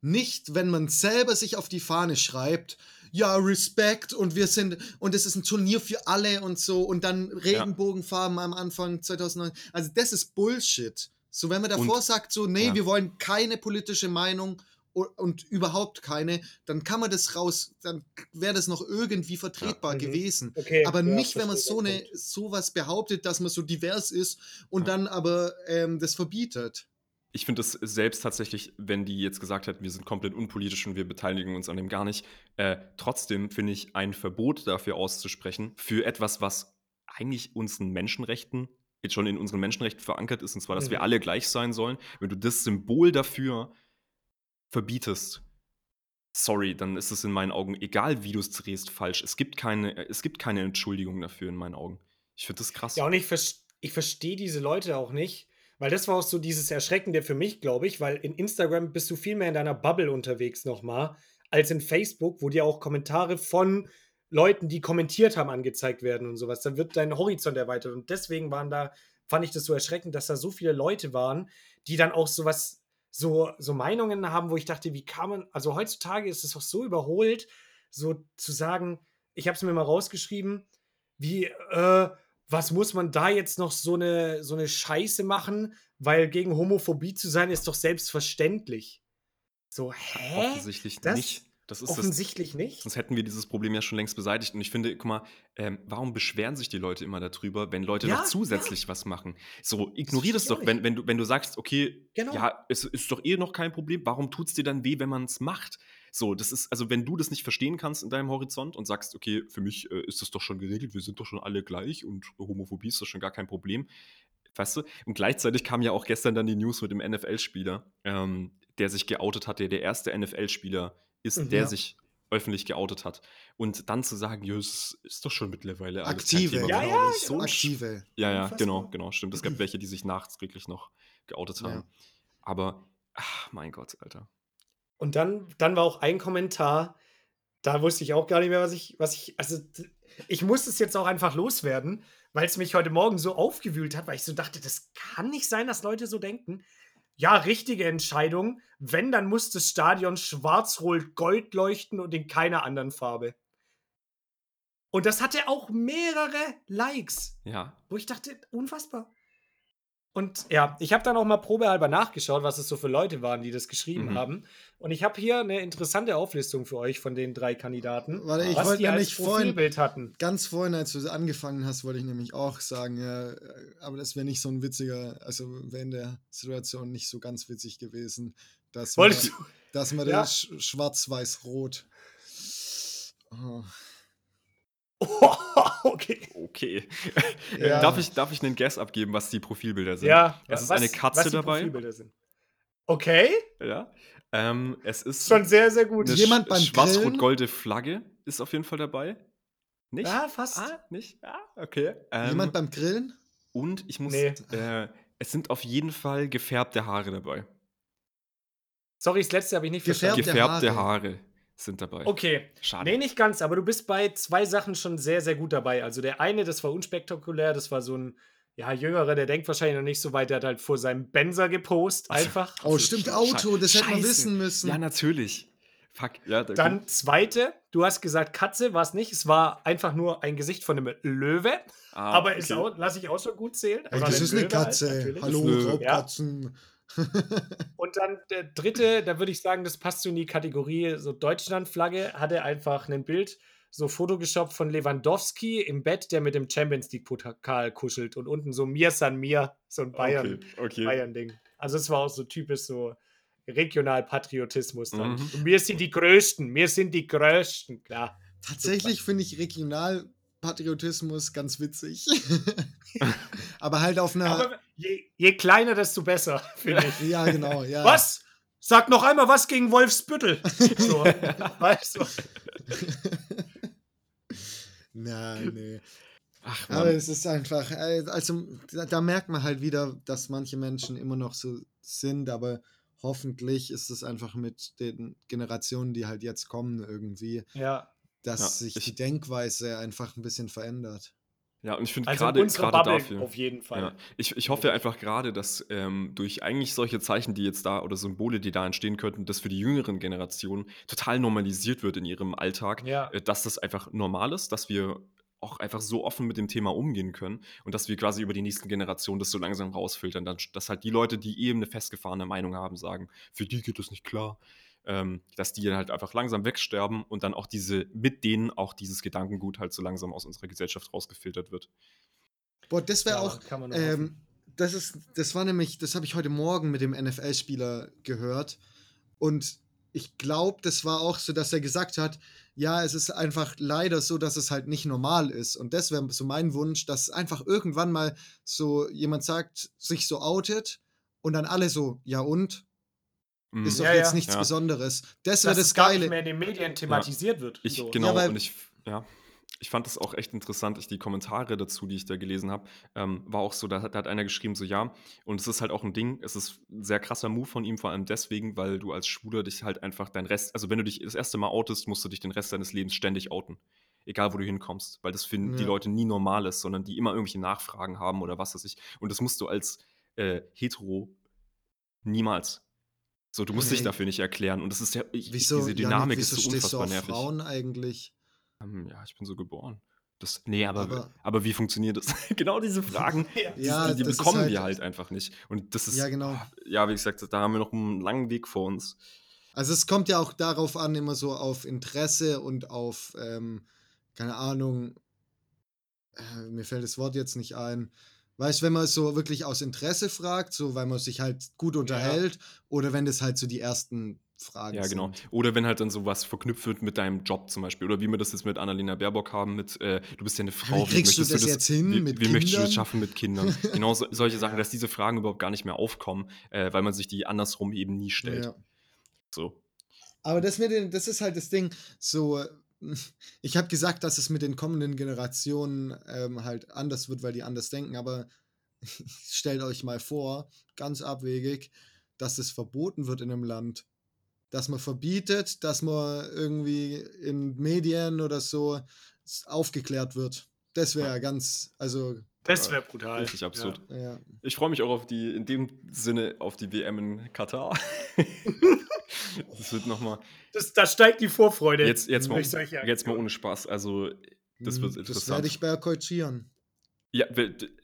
Nicht, wenn man selber sich auf die Fahne schreibt, ja, Respekt und wir sind, und es ist ein Turnier für alle und so und dann Regenbogenfarben am Anfang 2009. Also, das ist Bullshit. So, wenn man davor Und- sagt, so, nee, ja. wir wollen keine politische Meinung und überhaupt keine, dann kann man das raus, dann wäre das noch irgendwie vertretbar Ja. Mhm. gewesen. Okay, aber ja, nicht, wenn man so eine sowas behauptet, dass man so divers ist und Ja. dann aber ähm, das verbietet. Ich finde es selbst tatsächlich, wenn die jetzt gesagt hätten, wir sind komplett unpolitisch und wir beteiligen uns an dem gar nicht, äh, trotzdem finde ich ein Verbot dafür auszusprechen, für etwas, was eigentlich unseren Menschenrechten, jetzt schon in unseren Menschenrechten verankert ist, und zwar, dass wir Mhm. alle gleich sein sollen, wenn du das Symbol dafür verbietest, sorry, dann ist es in meinen Augen, egal wie du es drehst, falsch. Es gibt keine, es gibt keine Entschuldigung dafür in meinen Augen. Ich finde das krass. Ja, und ich, vers ich verstehe diese Leute auch nicht, weil das war auch so dieses Erschreckende für mich, glaube ich, weil in Instagram bist du viel mehr in deiner Bubble unterwegs nochmal, als in Facebook, wo dir auch Kommentare von Leuten, die kommentiert haben, angezeigt werden und sowas. Da wird dein Horizont erweitert. Und deswegen waren da, fand ich das so erschreckend, dass da so viele Leute waren, die dann auch sowas, so, so Meinungen haben, wo ich dachte, wie kann man, also heutzutage ist es doch so überholt, so zu sagen, ich habe es mir mal rausgeschrieben, wie, äh, was muss man da jetzt noch so eine, so eine Scheiße machen, weil gegen Homophobie zu sein ist doch selbstverständlich. So, hä? Offensichtlich Das nicht. Das ist das, Offensichtlich nicht. Sonst hätten wir dieses Problem ja schon längst beseitigt. Und ich finde, guck mal, ähm, warum beschweren sich die Leute immer darüber, wenn Leute Ja, noch zusätzlich was machen? So, ignorier das ich doch, wenn, wenn, du, wenn du sagst, okay, Genau. ja, es ist doch eh noch kein Problem, warum tut es dir dann weh, wenn man es macht? So, das ist, also wenn du das nicht verstehen kannst in deinem Horizont und sagst, okay, für mich äh, ist das doch schon geregelt, wir sind doch schon alle gleich und Homophobie ist doch schon gar kein Problem. Weißt du? Und gleichzeitig kam ja auch gestern dann die News mit dem NFL-Spieler, ähm, der sich geoutet hat, der der erste NFL-Spieler ist, Mhm. der Ja. sich öffentlich geoutet hat. Und dann zu sagen, ja, es ist doch schon mittlerweile alles Aktive. Ja, mehr. ja, so Aktive. Ja, ja, genau, genau, stimmt. Es gab welche, die sich nachträglich noch geoutet Ja. haben. Aber, ach, mein Gott, Alter. Und dann, dann war auch ein Kommentar, da wusste ich auch gar nicht mehr, was ich, was ich, also ich muss es jetzt auch einfach loswerden, weil es mich heute Morgen so aufgewühlt hat, weil ich so dachte, das kann nicht sein, dass Leute so denken. Ja, richtige Entscheidung. Wenn, dann muss das Stadion schwarz-rot-gold leuchten und in keiner anderen Farbe. Und das hatte auch mehrere Likes, Ja, wo ich dachte, unfassbar. Und ja, ich habe dann auch mal probehalber nachgeschaut, was es so für Leute waren, die das geschrieben Mhm. haben. Und ich habe hier eine interessante Auflistung für euch von den drei Kandidaten, Warte, ich was wollte die als nämlich vorhin- Profilbild hatten. Ganz vorhin, als du angefangen hast, wollte ich nämlich auch sagen, ja, aber das wäre nicht so ein witziger, also wäre in der Situation nicht so ganz witzig gewesen, dass man, dass man Ja. das sch- schwarz-weiß-rot. Oh. okay. okay. Ja. darf, ich, darf ich einen Guess abgeben, was die Profilbilder sind? Ja, Es ist was- eine Katze was die dabei. Profilbilder sind. Okay, Ja. Ähm, es ist schon sehr, sehr gut. eine Jemand sch- beim schwarz-rot-golde Flagge ist auf jeden Fall dabei. Nicht? Ja, fast. Ah, nicht? Ah, okay. Ähm, Jemand beim Grillen? und ich muss, Nee. äh, es sind auf jeden Fall gefärbte Haare dabei. Sorry, das letzte habe ich nicht Gefärbte verstanden. gefärbte Haare. Haare. Sind dabei. Okay. Schade. Nee, nicht ganz, aber du bist bei zwei Sachen schon sehr, sehr gut dabei. Also der eine, das war unspektakulär, das war so ein, ja, Jüngerer, der denkt wahrscheinlich noch nicht so weit, der hat halt vor seinem Benzer gepost, einfach. Oh, Also, stimmt, Sche- Auto, das hätte man Scheiße. wissen müssen. Ja, natürlich. Fuck, ja, da- Dann zweite, du hast gesagt, Katze war es nicht, es war einfach nur ein Gesicht von einem Löwe, Ah, aber ist okay. auch, lass ich auch schon gut zählen. Ey, war das ist eine Löwe halt, Katze. natürlich. Hallo, Das ist eine- Raubkatzen. Und dann der dritte, da würde ich sagen, das passt so in die Kategorie so Deutschlandflagge, hatte einfach ein Bild, so Photoshop von Lewandowski im Bett, der mit dem Champions League Pokal kuschelt und unten so Mir San Mir, so ein Bayern, Okay, okay. Bayern-Ding. Also es war auch so typisch so Regionalpatriotismus dann. Mhm. Und wir sind die Größten, wir sind die Größten, klar. Tatsächlich finde ich Regionalpatriotismus ganz witzig. Aber halt auf einer. Aber je, je kleiner, desto besser, finde ich. ja, genau, ja. Was? Sag noch einmal was gegen Wolfsbüttel. So, weißt du? Nein, nee. Ach, Aber Mann. es ist einfach, äh, also da, da merkt man halt wieder, dass manche Menschen immer noch so sind, aber hoffentlich ist es einfach mit den Generationen, die halt jetzt kommen, irgendwie, Ja. Dass Ja, sich ich- die Denkweise einfach ein bisschen verändert. Ja, und ich finde Also gerade unsere gerade Bubble dafür. auf jeden Fall. Ja, ich, ich hoffe einfach gerade, dass ähm, durch eigentlich solche Zeichen, die jetzt da oder Symbole, die da entstehen könnten, das für die jüngeren Generationen total normalisiert wird in ihrem Alltag, Ja. äh, dass das einfach normal ist, dass wir auch einfach so offen mit dem Thema umgehen können und dass wir quasi über die nächsten Generationen das so langsam rausfiltern, dann, dass halt die Leute, die eben eine festgefahrene Meinung haben, sagen, für die geht das nicht klar. Ähm, dass die dann halt einfach langsam wegsterben und dann auch diese, mit denen auch dieses Gedankengut halt so langsam aus unserer Gesellschaft rausgefiltert wird. Boah, das wäre ja, auch, ähm, das ist, das war nämlich, das habe ich heute Morgen mit dem NFL-Spieler gehört und ich glaube, das war auch so, dass er gesagt hat, ja, es ist einfach leider so, dass es halt nicht normal ist. Und das wäre so mein Wunsch, dass einfach irgendwann mal so jemand sagt, sich so outet und dann alle so, ja und? Mhm. Ist doch ja, jetzt ja. nichts ja. Besonderes. Das wäre das, das Geile. Dass nicht mehr in den Medien thematisiert wird. Ich, so. Genau, und ich, ja ich fand das auch echt interessant. Ich, die Kommentare dazu, die ich da gelesen habe, ähm, war auch so, da, da, hat einer geschrieben, so ja, und es ist halt auch ein Ding, es ist ein sehr krasser Move von ihm, vor allem deswegen, weil du als Schwuler dich halt einfach dein Rest, also wenn du dich das erste Mal outest, musst du dich den Rest deines Lebens ständig outen. Egal, wo du hinkommst, weil das finden ja. die Leute nie normal ist, sondern die immer irgendwelche Nachfragen haben oder was weiß ich. Und das musst du als äh, Hetero niemals. So, du musst hey. dich dafür nicht erklären. Und das ist ja, ich, wieso, diese Dynamik Janik, ist so unfassbar nervig. Frauen eigentlich? Ähm, ja, ich bin so geboren. Das, nee, aber, aber, aber wie funktioniert das? genau diese Fragen, ja, die, die bekommen halt, wir halt einfach nicht. Und das ist, ja, genau. ja, wie gesagt, da haben wir noch einen langen Weg vor uns. Also es kommt ja auch darauf an, immer so auf Interesse und auf, ähm, keine Ahnung, äh, mir fällt das Wort jetzt nicht ein. Weißt du, wenn man so wirklich aus Interesse fragt, so weil man sich halt gut unterhält, ja. oder wenn das halt so die ersten Fragen Ja, genau. sind. Oder wenn halt dann sowas verknüpft wird mit deinem Job zum Beispiel. Oder wie wir das jetzt mit Annalena Baerbock haben, mit äh, du bist ja eine Frau. Wie kriegst wie du das, du das jetzt hin wie, mit wie möchtest du das schaffen mit Kindern? genau so, solche Sachen, dass diese Fragen überhaupt gar nicht mehr aufkommen, äh, weil man sich die andersrum eben nie stellt. Ja. So. Aber das, mit den, das ist halt das Ding, so, ich habe gesagt, dass es mit den kommenden Generationen ähm, halt anders wird, weil die anders denken, aber stellt euch mal vor, ganz abwegig, dass es verboten wird in einem Land dass man verbietet, dass man irgendwie in Medien oder so aufgeklärt wird. Das wäre ja ganz, also. Das wäre brutal. Richtig absurd. Ja. Ja. Ich freue mich auch auf die, in dem Sinne, auf die WM in Katar. das wird nochmal. Da steigt die Vorfreude. Jetzt, jetzt, mal, jetzt mal ohne Spaß. Also, das wird interessant. Das werde ich boykottieren. Ja,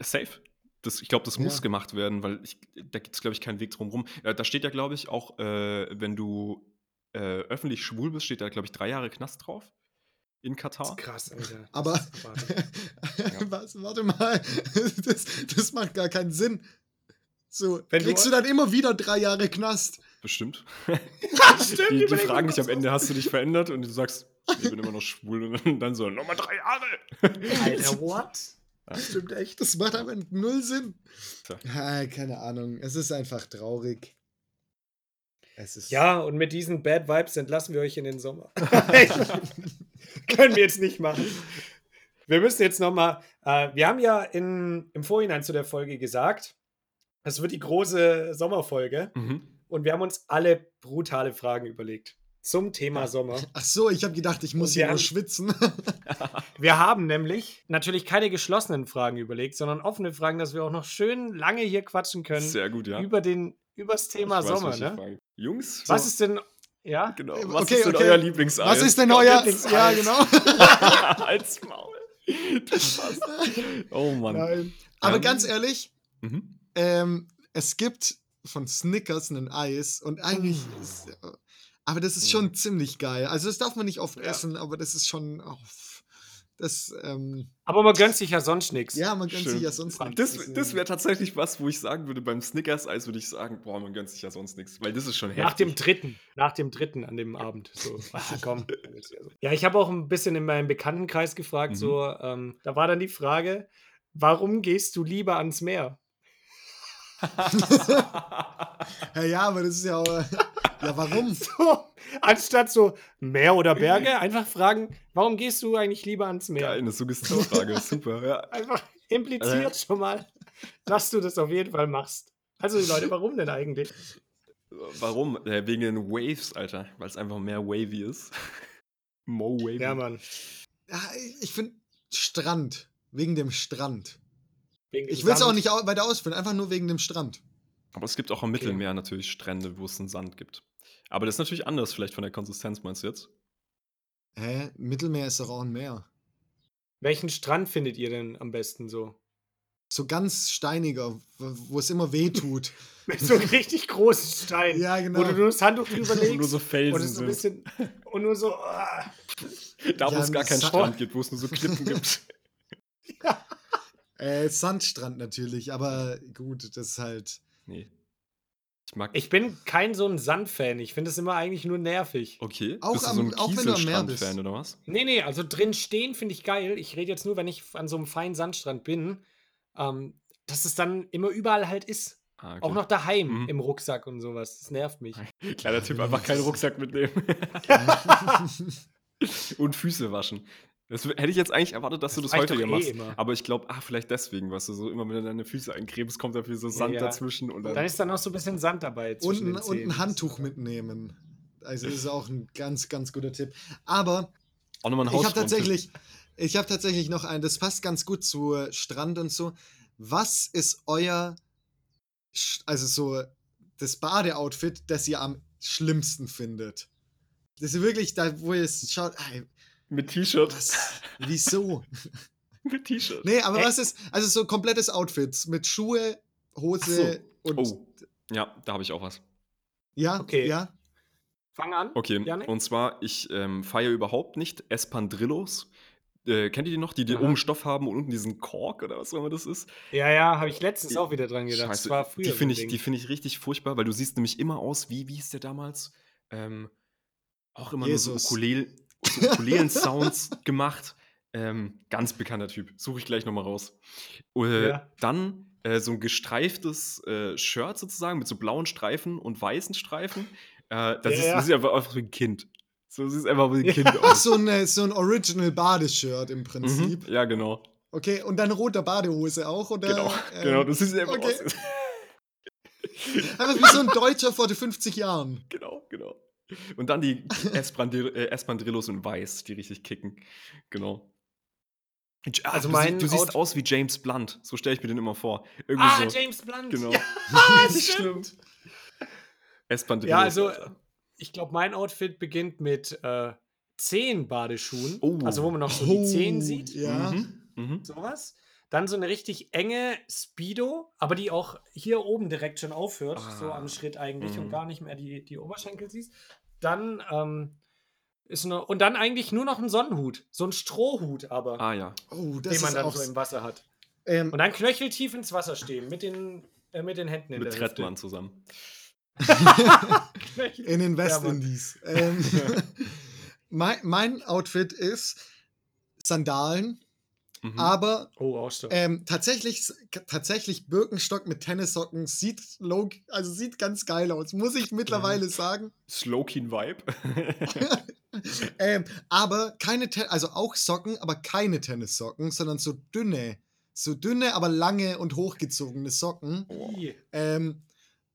safe. Das, ich glaube, das ja. muss gemacht werden, weil ich, da gibt es, glaube ich, keinen Weg drum rum. Äh, da steht ja, glaube ich, auch, äh, wenn du äh, öffentlich schwul bist, steht da, glaube ich, drei Jahre Knast drauf. In Katar. krass, Alter. Aber, was, warte mal, das, das macht gar keinen Sinn. So, wenn kriegst du, du, dann immer wieder drei Jahre Knast. Bestimmt. stimmt, die, die fragen dich am Ende, hast du dich verändert? Und du sagst, ich bin immer noch schwul. Und dann so, nochmal drei Jahre. Alter, what? Das stimmt echt. Das macht aber null Sinn. Ja, keine Ahnung. Es ist einfach traurig. Es ist ja, und mit diesen Bad Vibes entlassen wir euch in den Sommer. Können wir jetzt nicht machen. Wir müssen jetzt nochmal. Äh, wir haben ja in, im Vorhinein zu der Folge gesagt, es wird die große Sommerfolge. Mhm. Und wir haben uns alle brutale Fragen überlegt zum Thema Sommer. Ach so, ich habe gedacht, ich muss hier nur schwitzen. wir haben nämlich natürlich keine geschlossenen Fragen überlegt, sondern offene Fragen, dass wir auch noch schön lange hier quatschen können. Sehr gut, ja. Über den übers Thema ich Sommer, ne? Jungs, was so. ist denn ja? Genau. Was okay, ist denn okay. euer Lieblingseis? Was ist denn euer Lieblingseis? Ja, genau. Als Maul. Das passt. Oh Mann. Nein. Aber ähm, ganz ehrlich, mhm. ähm, es gibt von Snickers ein Eis und eigentlich oh. ist, aber das ist schon ziemlich geil. Also das darf man nicht oft ja. essen, aber das ist schon. Oh, das, ähm, aber man gönnt sich ja sonst nichts. Ja, man gönnt Schön. sich ja sonst nichts. Das, das wäre tatsächlich was, wo ich sagen würde, beim Snickers-Eis würde ich sagen, boah, man gönnt sich ja sonst nichts. Weil das ist schon heftig. Nach dem dritten. Nach dem dritten an dem Abend. So, ah, komm. ja, ich habe auch ein bisschen in meinem Bekanntenkreis gefragt, mhm. so, ähm, da war dann die Frage, warum gehst du lieber ans Meer? ja, ja, aber das ist ja auch. Ja, warum? So, anstatt so Meer oder Berge, einfach fragen, warum gehst du eigentlich lieber ans Meer? Geil, eine Suggestivfrage, super. Ja. Einfach impliziert äh. schon mal, dass du das auf jeden Fall machst. Also Leute, warum denn eigentlich? Warum? Ja, wegen den Waves, Alter. Weil es einfach mehr wavy ist. Mo wavy. Ja, Mann. Ja, ich finde Strand. Wegen dem Strand. Wegen ich will es auch nicht weiter ausführen, einfach nur wegen dem Strand. Aber es gibt auch am okay. Mittelmeer natürlich Strände, wo es einen Sand gibt. Aber das ist natürlich anders, vielleicht von der Konsistenz, meinst du jetzt? Hä? Mittelmeer ist doch auch ein Meer. Welchen Strand findet ihr denn am besten so? so ganz steiniger, wo es immer weh tut. Mit so einem richtig großen Stein. Ja, genau. Wo du nur das Handtuch drüber legst. nur so Felsen und, es so ein bisschen, und nur so. ah. Da, wo Ja, es gar keinen Sa- Strand gibt, wo es nur so Klippen gibt. Äh, Sandstrand natürlich, aber gut, das ist halt. Nee. Ich mag. Ich bin kein so ein Sandfan. Ich finde es immer eigentlich nur nervig. okay. Auch Bist du am- so ein auch wenn du am Meer bist. Kieselstrand-Fan oder was? Nee, nee, also drin stehen finde ich geil. Ich rede jetzt nur, wenn ich an so einem feinen Sandstrand bin, ähm, dass es dann immer überall halt ist. Ah, okay. Auch noch daheim Mhm. im Rucksack und sowas. Das nervt mich. Kleiner Tipp, einfach keinen Rucksack mitnehmen. Und Füße waschen. Das hätte ich jetzt eigentlich erwartet, dass du das ich häufiger doch eh machst. immer. Aber ich glaube, ach, vielleicht deswegen, weißt du, so immer wenn du deine Füße eincremst, kommt dafür so Sand ja. dazwischen und dann. Dann ist da noch so ein bisschen Sand dabei. Und, zwischen ein- und ein Handtuch mitnehmen. Also das ist auch ein ganz, ganz guter Tipp. Aber auch nochmal ein ich habe tatsächlich, ich habe tatsächlich noch einen, das passt ganz gut zu äh, Strand und so. Was ist euer, also so das Badeoutfit, das ihr am schlimmsten findet? Das ist wirklich da, wo ihr es schaut, ey, Mit T-Shirt. wieso? Mit T-Shirt. Nee, aber Hä? was ist, also so komplettes Outfit mit Schuhe, Hose und, Oh. Ja, da habe ich auch was. ja, Okay. ja, Fang an. Okay, Janik? und zwar, ich ähm, feiere überhaupt nicht Espandrillos. Äh, kennt ihr die noch? Die, die oben Stoff haben und unten diesen Kork oder was auch immer das ist? Ja, ja, habe ich letztens auch wieder dran gedacht. Scheiße, das war früher die so finde ich, die finde ich richtig furchtbar, weil du siehst nämlich immer aus, wie, wie hieß der damals? Ähm, auch immer Jesus. nur so, Ukulele, so Ukulelen-Sounds gemacht. Ähm, ganz bekannter Typ. Suche ich gleich nochmal raus. Äh, Ja. Dann äh, so ein gestreiftes äh, Shirt sozusagen mit so blauen Streifen und weißen Streifen. Äh, das, Ja, ist, ja. das sieht einfach aus wie ein Kind. So sieht einfach wie ein Ja. Kind Ach, aus. so, eine, so ein Original Badeshirt im Prinzip. Mhm. Ja, genau. Okay, und dann roter Badehose auch, oder? Genau, ähm, genau. Das sieht einfach okay. aus. Einfach wie so ein Deutscher vor 50 Jahren. Genau, genau. Und dann die Espandri- äh, Espandrillos in Weiß, die richtig kicken. Genau. Ah, Also du, mein sie- du siehst Out- aus wie James Blunt. So stelle ich mir den immer vor. Irgendwie Ah, so. James Blunt. Genau. Ja, Das ist stimmt. Espandrillos. Ja, also Alter. ich glaube, mein Outfit beginnt mit äh, zehn Badeschuhen. Oh. Also wo man noch so die Zehen sieht. Ja. Mhm. Mhm. Sowas. Dann so eine richtig enge Speedo, aber die auch hier oben direkt schon aufhört, so Ah. am Schritt eigentlich Mhm. und gar nicht mehr die, die Oberschenkel siehst. Dann ähm, ist noch, und dann eigentlich nur noch ein Sonnenhut, so ein Strohhut aber, Ah ja. Oh, das den man ist dann auch. so im Wasser hat. ähm, Und dann knöcheltief ins Wasser stehen, mit den, äh, mit den Händen in Mit der Trettmann zusammen. In den Ja, West Mann. Indies. ähm, mein, mein Outfit ist Sandalen, Mhm. aber Oh, ähm, tatsächlich, tatsächlich Birkenstock mit Tennissocken sieht, low, also sieht ganz geil aus, muss ich mittlerweile sagen. Slowkeen Vibe. ähm, aber keine, Ten also auch Socken, aber keine Tennissocken, sondern so dünne, so dünne, aber lange und hochgezogene Socken. Ih. Ähm,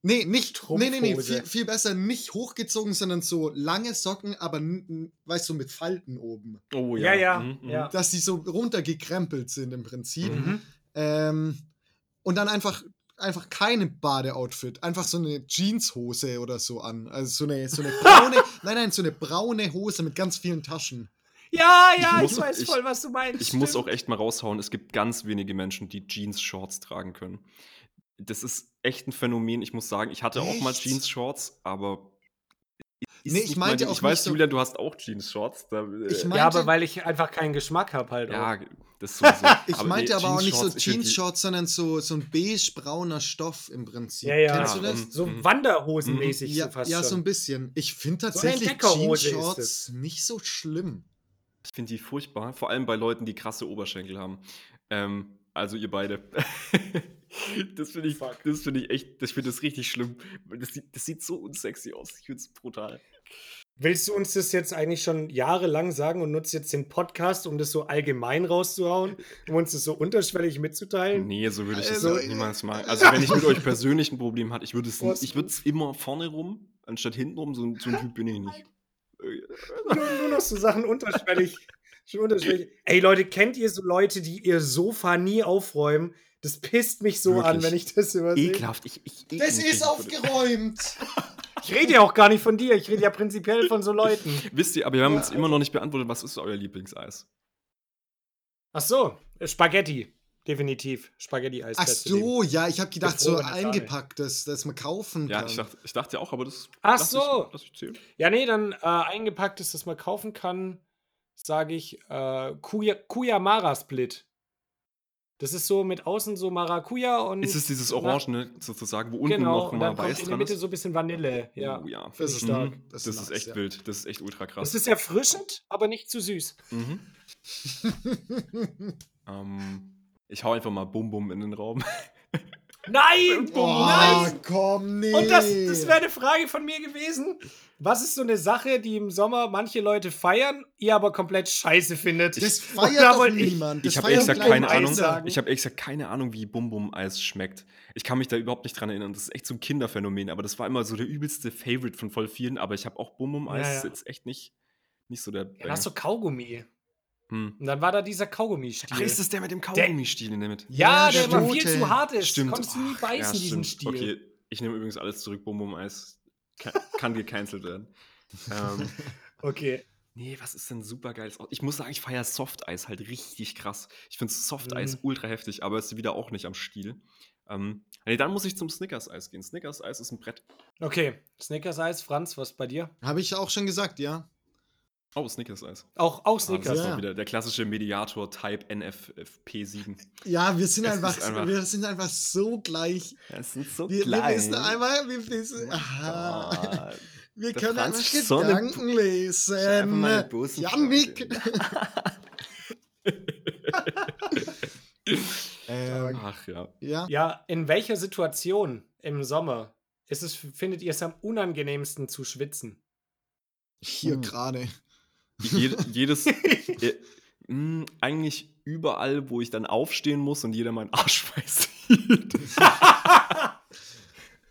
nee, nicht, nee, nee, nee, Strumpfhose. viel, viel besser nicht hochgezogen, sondern so lange Socken, aber, weißt du, mit Falten oben. Oh Ja, ja, Mhm, mhm. ja. Dass die so runtergekrempelt sind im Prinzip. Mhm. Ähm, und dann einfach, einfach keine Badeoutfit, einfach so eine Jeanshose oder so an. Also so eine, so eine braune, nein, nein, so eine braune Hose mit ganz vielen Taschen. Ja, ja, ich, muss- weiß ich- voll, was du meinst. Ich muss stimmt. auch echt mal raushauen, es gibt ganz wenige Menschen, die Jeans-Shorts tragen können. Das ist echt ein Phänomen. Ich muss sagen, ich hatte auch mal Echt? Jeans-Shorts, aber. ist Nee, ich meinte mein- auch Ich weiß, nicht so- Julian, du hast auch Jeans-Shorts. Da, äh, Ja, aber weil ich einfach keinen Geschmack habe halt ja, auch. das sowieso. Ich meinte nee, aber auch nicht so Jeans-Shorts, sondern so, so ein beige-brauner Stoff im Prinzip. Ja, ja. Kennst du Ja, das? ähm, So Mhm. Wanderhosenmäßig Ja, so fast ja schon. so ein bisschen. Ich finde So tatsächlich ist Jeans-Shorts nicht so schlimm. Ich finde die furchtbar, vor allem bei Leuten, die krasse Oberschenkel haben. Ähm, also ihr beide. das finde ich, Fuck. das finde ich echt, das finde das richtig schlimm. Das sieht, das sieht so unsexy aus. Ich finde es brutal. Willst du uns das jetzt eigentlich schon jahrelang sagen und nutzt jetzt den Podcast, um das so allgemein rauszuhauen, um uns das so unterschwellig mitzuteilen? Nee, so würde ich es Also, niemals machen. Also wenn ich mit euch persönlich ein Problem hatte, ich würde es, ich würde es immer vorne rum, anstatt hinten rum. So, ein- so ein Typ bin ich nicht. Nur, nur noch so Sachen unterschwellig. Schon unterschwellig. Ey Leute, kennt ihr so Leute, die ihr Sofa nie aufräumen? Das pisst mich so an, Wirklich. wenn ich das übersehe. Ekelhaft. Ich, ich, ekel Das ist aufgeräumt. Ich rede ja auch gar nicht von dir, ich rede ja prinzipiell von so Leuten. Wisst ihr, aber wir haben Ja, uns immer noch nicht beantwortet, was ist euer Lieblingseis? Ach so, äh, Spaghetti. definitiv. Spaghetti-Eis. Ach so, ja, ich habe gedacht, so eingepacktes, das man kaufen Ja, kann. ich dachte, ich dachte ja auch, aber das. Ach so. Ich, ich. Ja, nee, dann äh, eingepacktes, das man kaufen kann, sage ich äh, Kuya, Kuyamara Split. Das ist so mit außen so Maracuja und. Ist es dieses Orangene sozusagen, wo unten Genau, noch und mal dann kommt weiß in der Mitte ist? so ein bisschen Vanille. Ja. Oh, ja. Das ist Mhm. stark. Das, Das ist ist nice, echt ja. wild. Das ist echt ultra krass. Das ist erfrischend, aber nicht zu süß. Mhm. Ähm, ich hau einfach mal Bum Bum in den Raum. Nein! oh, Nein! komm, nee. Und das, das wäre eine Frage von mir gewesen. Was ist so eine Sache, die im Sommer manche Leute feiern, ihr aber komplett scheiße findet? das feiert da doch ich- niemand. Das ich habe ehrlich keine Ahnung. sagen. Ich habe ehrlich gesagt keine Ahnung, wie Bum Bum Eis schmeckt. Ich kann mich da überhaupt nicht dran erinnern. Das ist echt so ein Kinderphänomen. Aber das war immer so der übelste Favorite von voll vielen. Aber ich habe auch Bum Bum Eis. Ja, Ist ja. jetzt echt nicht, nicht so der. Ja, das ist so Kaugummi. Hm. Und dann war da dieser Kaugummi-Stiel. Ach, ist das der mit dem Kaugummi-Stiel in der Mitte? Ja, Ja, der war viel stimmt. zu hart ist. Stimmt. Konntest du nie beißen, ja, diesen stimmt. Stiel. Okay, ich nehme übrigens alles zurück. Bum Bum Eis kann, kann gecancelt werden. ähm, Okay. nee, was ist denn super geiles? Ich muss sagen, ich feiere Softeis halt richtig krass. Ich finde Softeis Mhm. ultra heftig, aber ist wieder auch nicht am Stiel. Ähm, nee, dann muss ich zum Snickers-Eis gehen. Snickers-Eis ist ein Brett. Okay. Snickers-Eis, Franz, was bei dir? Habe ich auch schon gesagt, ja. Oh, Snickers-Eis. Auch, auch Ah, das Snickers. ist Ja. wieder der klassische Mediator Type NFP7. Ja, wir sind, einfach, einfach- wir sind einfach so gleich. Das sind so Wir, wir wissen einmal, wir wissen, aha, Ah, wir Der können Franz einfach so Gedanken lesen. Janik. ähm, Ach ja. ja, Ja, in welcher Situation im Sommer ist es, findet ihr es am unangenehmsten zu schwitzen? hier Uh. gerade. Je, jedes. äh, mh, eigentlich überall, wo ich dann aufstehen muss und jeder meinen Arschschweiß sieht.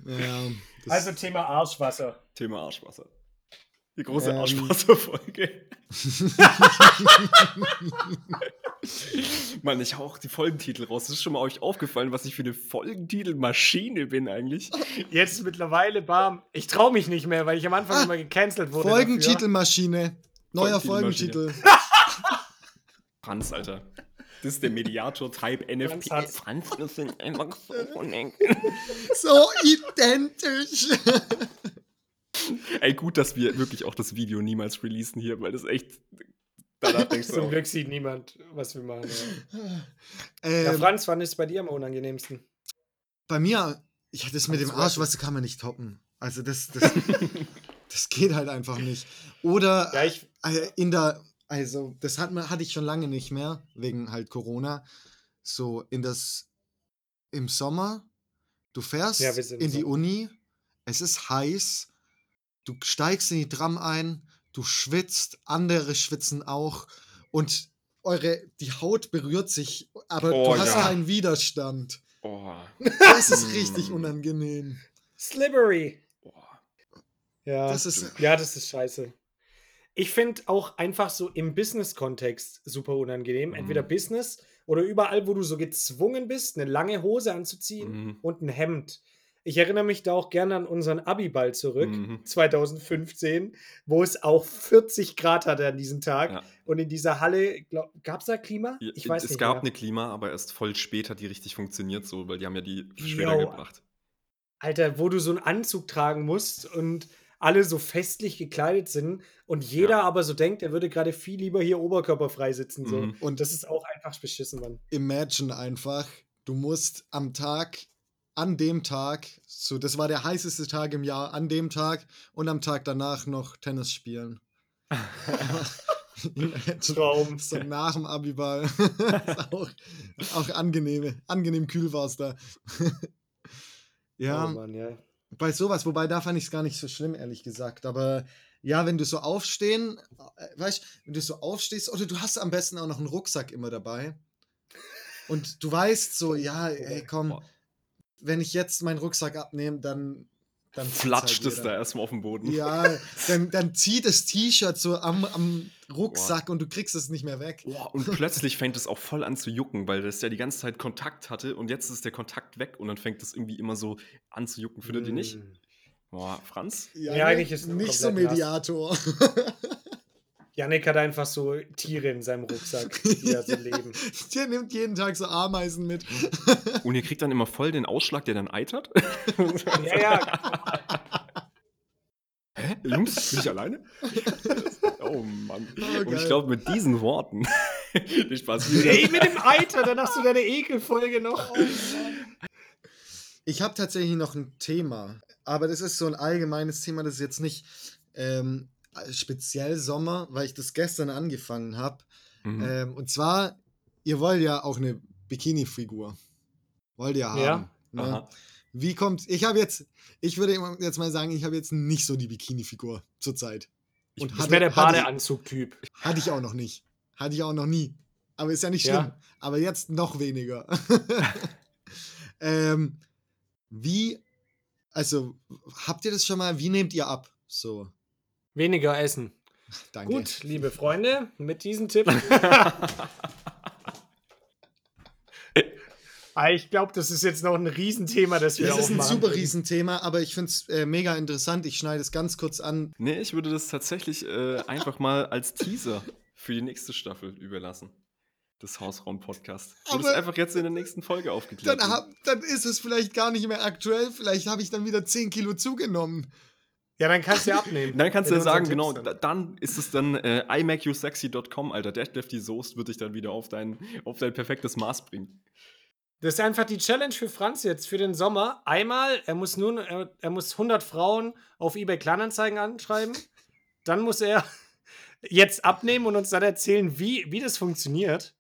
Ja, das- Also Thema Arschwasser. Thema Arschwasser. Die große Ähm. Arschwasserfolge. Mann, ich hau auch die Folgentitel raus. Das ist schon mal euch aufgefallen, was ich für eine Folgentitelmaschine bin eigentlich. Jetzt mittlerweile, bam. Ich traue mich nicht mehr, weil ich am Anfang Ah, immer gecancelt wurde. Folgentitelmaschine. Neuer. Folgentitel. Franz, Alter. Das ist der Mediator Type NFP. Franz. Franz, das sind einfach so connect. So identisch. Ey, gut, dass wir wirklich auch das Video niemals releasen hier, weil das echt. Danach denkst du Zum Glück sieht niemand, was wir machen. Ja. ähm, Ja, Franz, wann ist es bei dir am unangenehmsten? bei mir, ja, das mit Kannst dem du Arschwasser kann man nicht toppen. Also das, das, das geht halt einfach nicht. Oder Ja, ich. äh, in der, also das hat man, hatte ich schon lange nicht mehr, wegen halt Corona. So in das, im Sommer, du fährst Ja, in die so. Uni, es ist heiß, du steigst in die Tram ein, du schwitzt, andere schwitzen auch und eure, die Haut berührt sich, aber Oh, du hast ja. keinen Widerstand. Oh, Das ist Mm. richtig unangenehm. Slippery. Ja. Das ist, Ja, das ist scheiße. Ich finde auch einfach so im Business-Kontext super unangenehm. Mhm. Entweder Business oder überall, wo du so gezwungen bist, eine lange Hose anzuziehen Mhm. und ein Hemd. Ich erinnere mich da auch gerne an unseren Abiball zurück, Mhm. 2015, wo es auch 40 Grad hatte an diesem Tag. Ja. Und in dieser Halle, gab es da Klima? Ich weiß es nicht gab mehr. eine Klima, aber erst voll spät hat die richtig funktioniert, so, weil die haben ja die später gebracht. Alter, wo du so einen Anzug tragen musst und alle so festlich gekleidet sind und jeder aber so denkt, er würde gerade viel lieber hier oberkörperfrei sitzen. So. Mhm. Und das ist auch einfach beschissen, Mann. imagine einfach, du musst am Tag, an dem Tag, so das war der heißeste Tag im Jahr, an dem Tag und am Tag danach noch Tennis spielen. Imagine, Traum. so nach dem Abiball. Auch, auch angenehme, angenehm kühl war es da. ja, Oh Mann, ja. Bei sowas, wobei da fand ich es gar nicht so schlimm, ehrlich gesagt. Aber ja, wenn du so aufstehen, äh, weißt wenn du so aufstehst, oder du hast am besten auch noch einen Rucksack immer dabei. Und du weißt so, ja, ey, komm, wenn ich jetzt meinen Rucksack abnehme, dann. Dann zieht's Flatscht halt es da erstmal auf dem Boden. Ja, dann, dann zieht das T-Shirt so am, am Rucksack und du kriegst es nicht mehr weg. Boah, und plötzlich fängt es auch voll an zu jucken, weil das ja die ganze Zeit Kontakt hatte und jetzt ist der Kontakt weg und dann fängt es irgendwie immer so an zu jucken. Findet ihr nicht? Mm. Boah, Franz? Ja, eigentlich ist es nicht so. Mediator. Janik hat einfach so Tiere in seinem Rucksack, die ja so leben. Der nimmt jeden Tag so Ameisen mit. Und ihr kriegt dann immer voll den Ausschlag, der dann eitert? ja, ja. Hä? Jungs, bin ich alleine? oh Mann. Oh, Und ich glaube, mit diesen Worten. Viel Spaß. Ey, mit dem Eiter, dann hast du deine Ekelfolge noch. Oh, ich habe tatsächlich noch ein Thema, aber das ist so ein allgemeines Thema, das ist jetzt nicht ähm, speziell Sommer, weil ich das gestern angefangen habe. Mhm. Ähm, und zwar, ihr wollt ja auch eine Bikini-Figur. Wollt ihr haben. Ja. Ne? Wie kommt, ich habe jetzt, ich würde jetzt mal sagen, ich habe jetzt nicht so die Bikini-Figur zurzeit. Und ich wäre der Badeanzug-Typ. Hatte ich auch noch nicht. Hatte ich auch noch nie. Aber ist ja nicht schlimm. Ja. Aber jetzt noch weniger. ähm, wie, also, habt ihr das schon mal, wie nehmt ihr ab? So. Weniger essen. Danke. Gut, liebe Freunde, mit diesem Tipp. Ah, ich glaube, das ist jetzt noch ein Riesenthema, das wir Das ist ein super Riesenthema, aber ich finde es äh, mega interessant. Ich schneide es ganz kurz an. Nee, ich würde das tatsächlich äh, einfach mal als Teaser für die nächste Staffel überlassen. Des Hausraum-Podcasts. Wurde es einfach jetzt in der nächsten Folge aufgeklärt. Dann, hab, dann ist es vielleicht gar nicht mehr aktuell. Vielleicht habe ich dann wieder 10 Kilo zugenommen. Ja, dann kannst du ja abnehmen. Dann kannst du ja sagen, genau, dann. dann ist es dann äh, imakeyousexy.com, Alter. Deadlift die Soest wird dich dann wieder auf dein, auf dein perfektes Maß bringen. Das ist einfach die Challenge für Franz jetzt für den Sommer. Einmal, er muss nun, er, er muss 100 Frauen auf eBay Kleinanzeigen anschreiben. Dann muss er jetzt abnehmen und uns dann erzählen, wie, wie das funktioniert.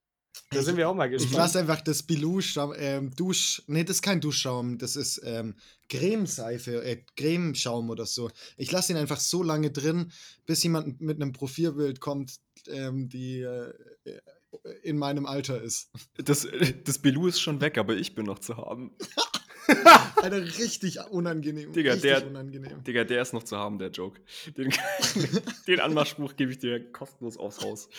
Da sind wir auch mal gespannt. Ich lasse einfach das Bilou ähm, Dusch. Nee, das ist kein Duschschaum, das ist ähm, Cremeseife, äh, Cremeschaum oder so. Ich lasse ihn einfach so lange drin, bis jemand mit einem Profilbild kommt, ähm, die äh, in meinem Alter ist. Das, das Bilou ist schon weg, aber ich bin noch zu haben. Alter, richtig unangenehm. Digga, richtig der, unangenehm. Digga, der ist noch zu haben, der Joke. Den, den Anmachspruch gebe ich dir kostenlos aufs Haus.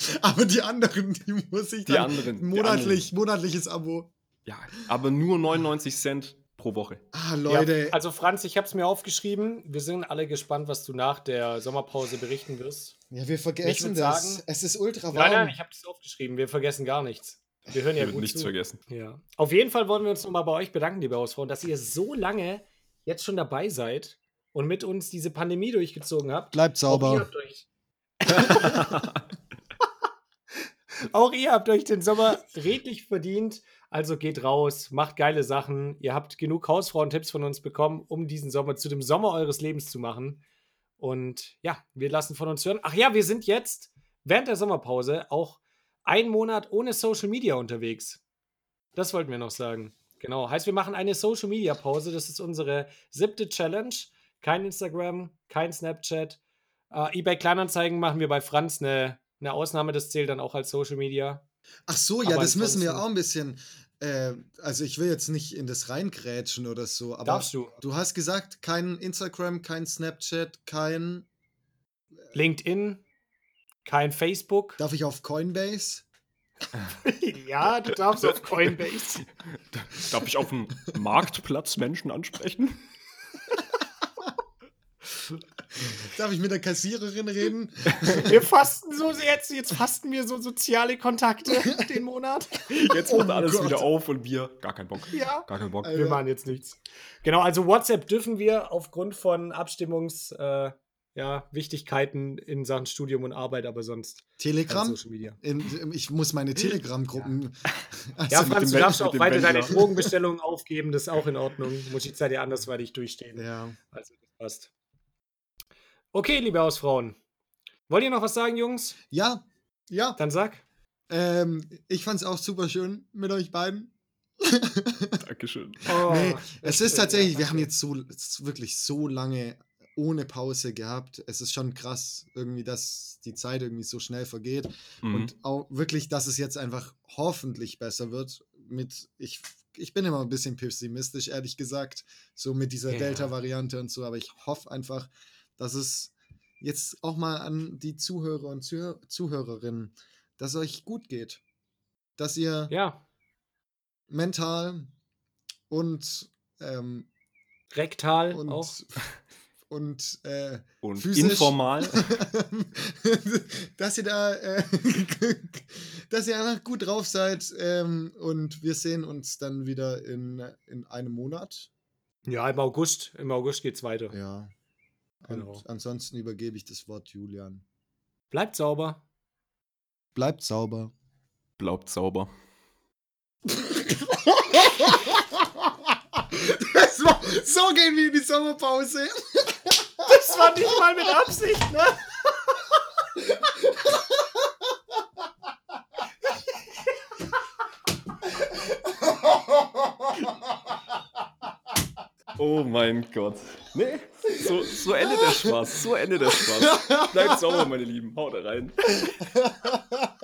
Aber die anderen, die muss ich die dann anderen, monatlich, anderen. monatliches Abo. Ja, aber nur 99 Cent pro Woche. Ah, Leute. Ja, also Franz, ich habe es mir aufgeschrieben. Wir sind alle gespannt, was du nach der Sommerpause berichten wirst. Ja, wir vergessen das. Sagen, es ist ultra warm. Nein, nein, ich habe es aufgeschrieben. Wir vergessen gar nichts. Wir hören ja gut nichts zu. vergessen. Ja. Auf jeden Fall wollen wir uns nochmal bei euch bedanken, liebe Hausfrauen, dass ihr so lange jetzt schon dabei seid und mit uns diese Pandemie durchgezogen habt. Bleibt sauber. Auch ihr habt euch, den Sommer redlich verdient. Also geht raus, macht geile Sachen. Ihr habt genug Hausfrauentipps von uns bekommen, um diesen Sommer zu dem Sommer eures Lebens zu machen. Und ja, wir lassen von uns hören. Ach ja, wir sind jetzt während der Sommerpause auch einen Monat ohne Social Media unterwegs. Das wollten wir noch sagen. Genau. Heißt, wir machen eine Social Media Pause. Das ist unsere siebte Challenge. Kein Instagram, kein Snapchat. Uh, eBay Kleinanzeigen machen wir bei Franz eine, eine Ausnahme. Das zählt dann auch als Social Media. Ach so, ja, aber das müssen wir auch ein bisschen. Äh, also ich will jetzt nicht in das reingrätschen oder so, aber Darfst du? du hast gesagt, kein Instagram, kein Snapchat, kein LinkedIn, kein Facebook. Darf ich auf Coinbase? ja, du darfst auf Coinbase. Darf ich auf dem Marktplatz Menschen ansprechen? Darf ich mit der Kassiererin reden? Wir fasten so jetzt, jetzt fasten wir so soziale Kontakte den Monat. Jetzt macht oh alles Gott. wieder auf und wir gar keinen Bock. Ja. Gar keinen Bock. Wir machen jetzt nichts. Genau, also WhatsApp dürfen wir aufgrund von Abstimmungs äh, ja, Wichtigkeiten in Sachen Studium und Arbeit, aber sonst. Telegram? Social Media. In, ich muss meine Telegram-Gruppen. Ja, also ja Franz, du darfst auch weiter deine Drogenbestellungen aufgeben, das ist auch in Ordnung. Muss ich Zeit dir andersweitig durchstehen. Ja. Also, das passt. Okay, liebe Hausfrauen. Wollt ihr noch was sagen, Jungs? Ja, ja. Dann sag. Ähm, ich fand's auch super schön mit euch beiden. Dankeschön. Oh, nee, es ist tatsächlich, ja, wir haben jetzt so wirklich so lange ohne Pause gehabt. Es ist schon krass, irgendwie, dass die Zeit irgendwie so schnell vergeht. Mhm. Und auch wirklich, dass es jetzt einfach hoffentlich besser wird. Mit, ich, ich bin immer ein bisschen pessimistisch, ehrlich gesagt, so mit dieser ja. Delta-Variante und so, aber ich hoffe einfach, dass es jetzt auch mal an die Zuhörer und Zuh Zuhörerinnen, dass es euch gut geht. Dass ihr ja. mental und ähm, rektal und, auch. und, äh, Und physisch. informal. dass ihr da, äh, dass ihr einfach gut drauf seid. Ähm, und wir sehen uns dann wieder in, in einem Monat. Ja, im August. Im August geht's weiter. Ja. Genau. Und ansonsten übergebe ich das Wort Julian. Bleibt sauber. Bleibt sauber. Bleibt sauber. Das war, so gehen wir in die Sommerpause. Das war nicht mal mit Absicht, ne? Oh mein Gott. Nee, so, so endet der Spaß. So endet der Spaß. Bleibt sauber, meine Lieben. Haut rein.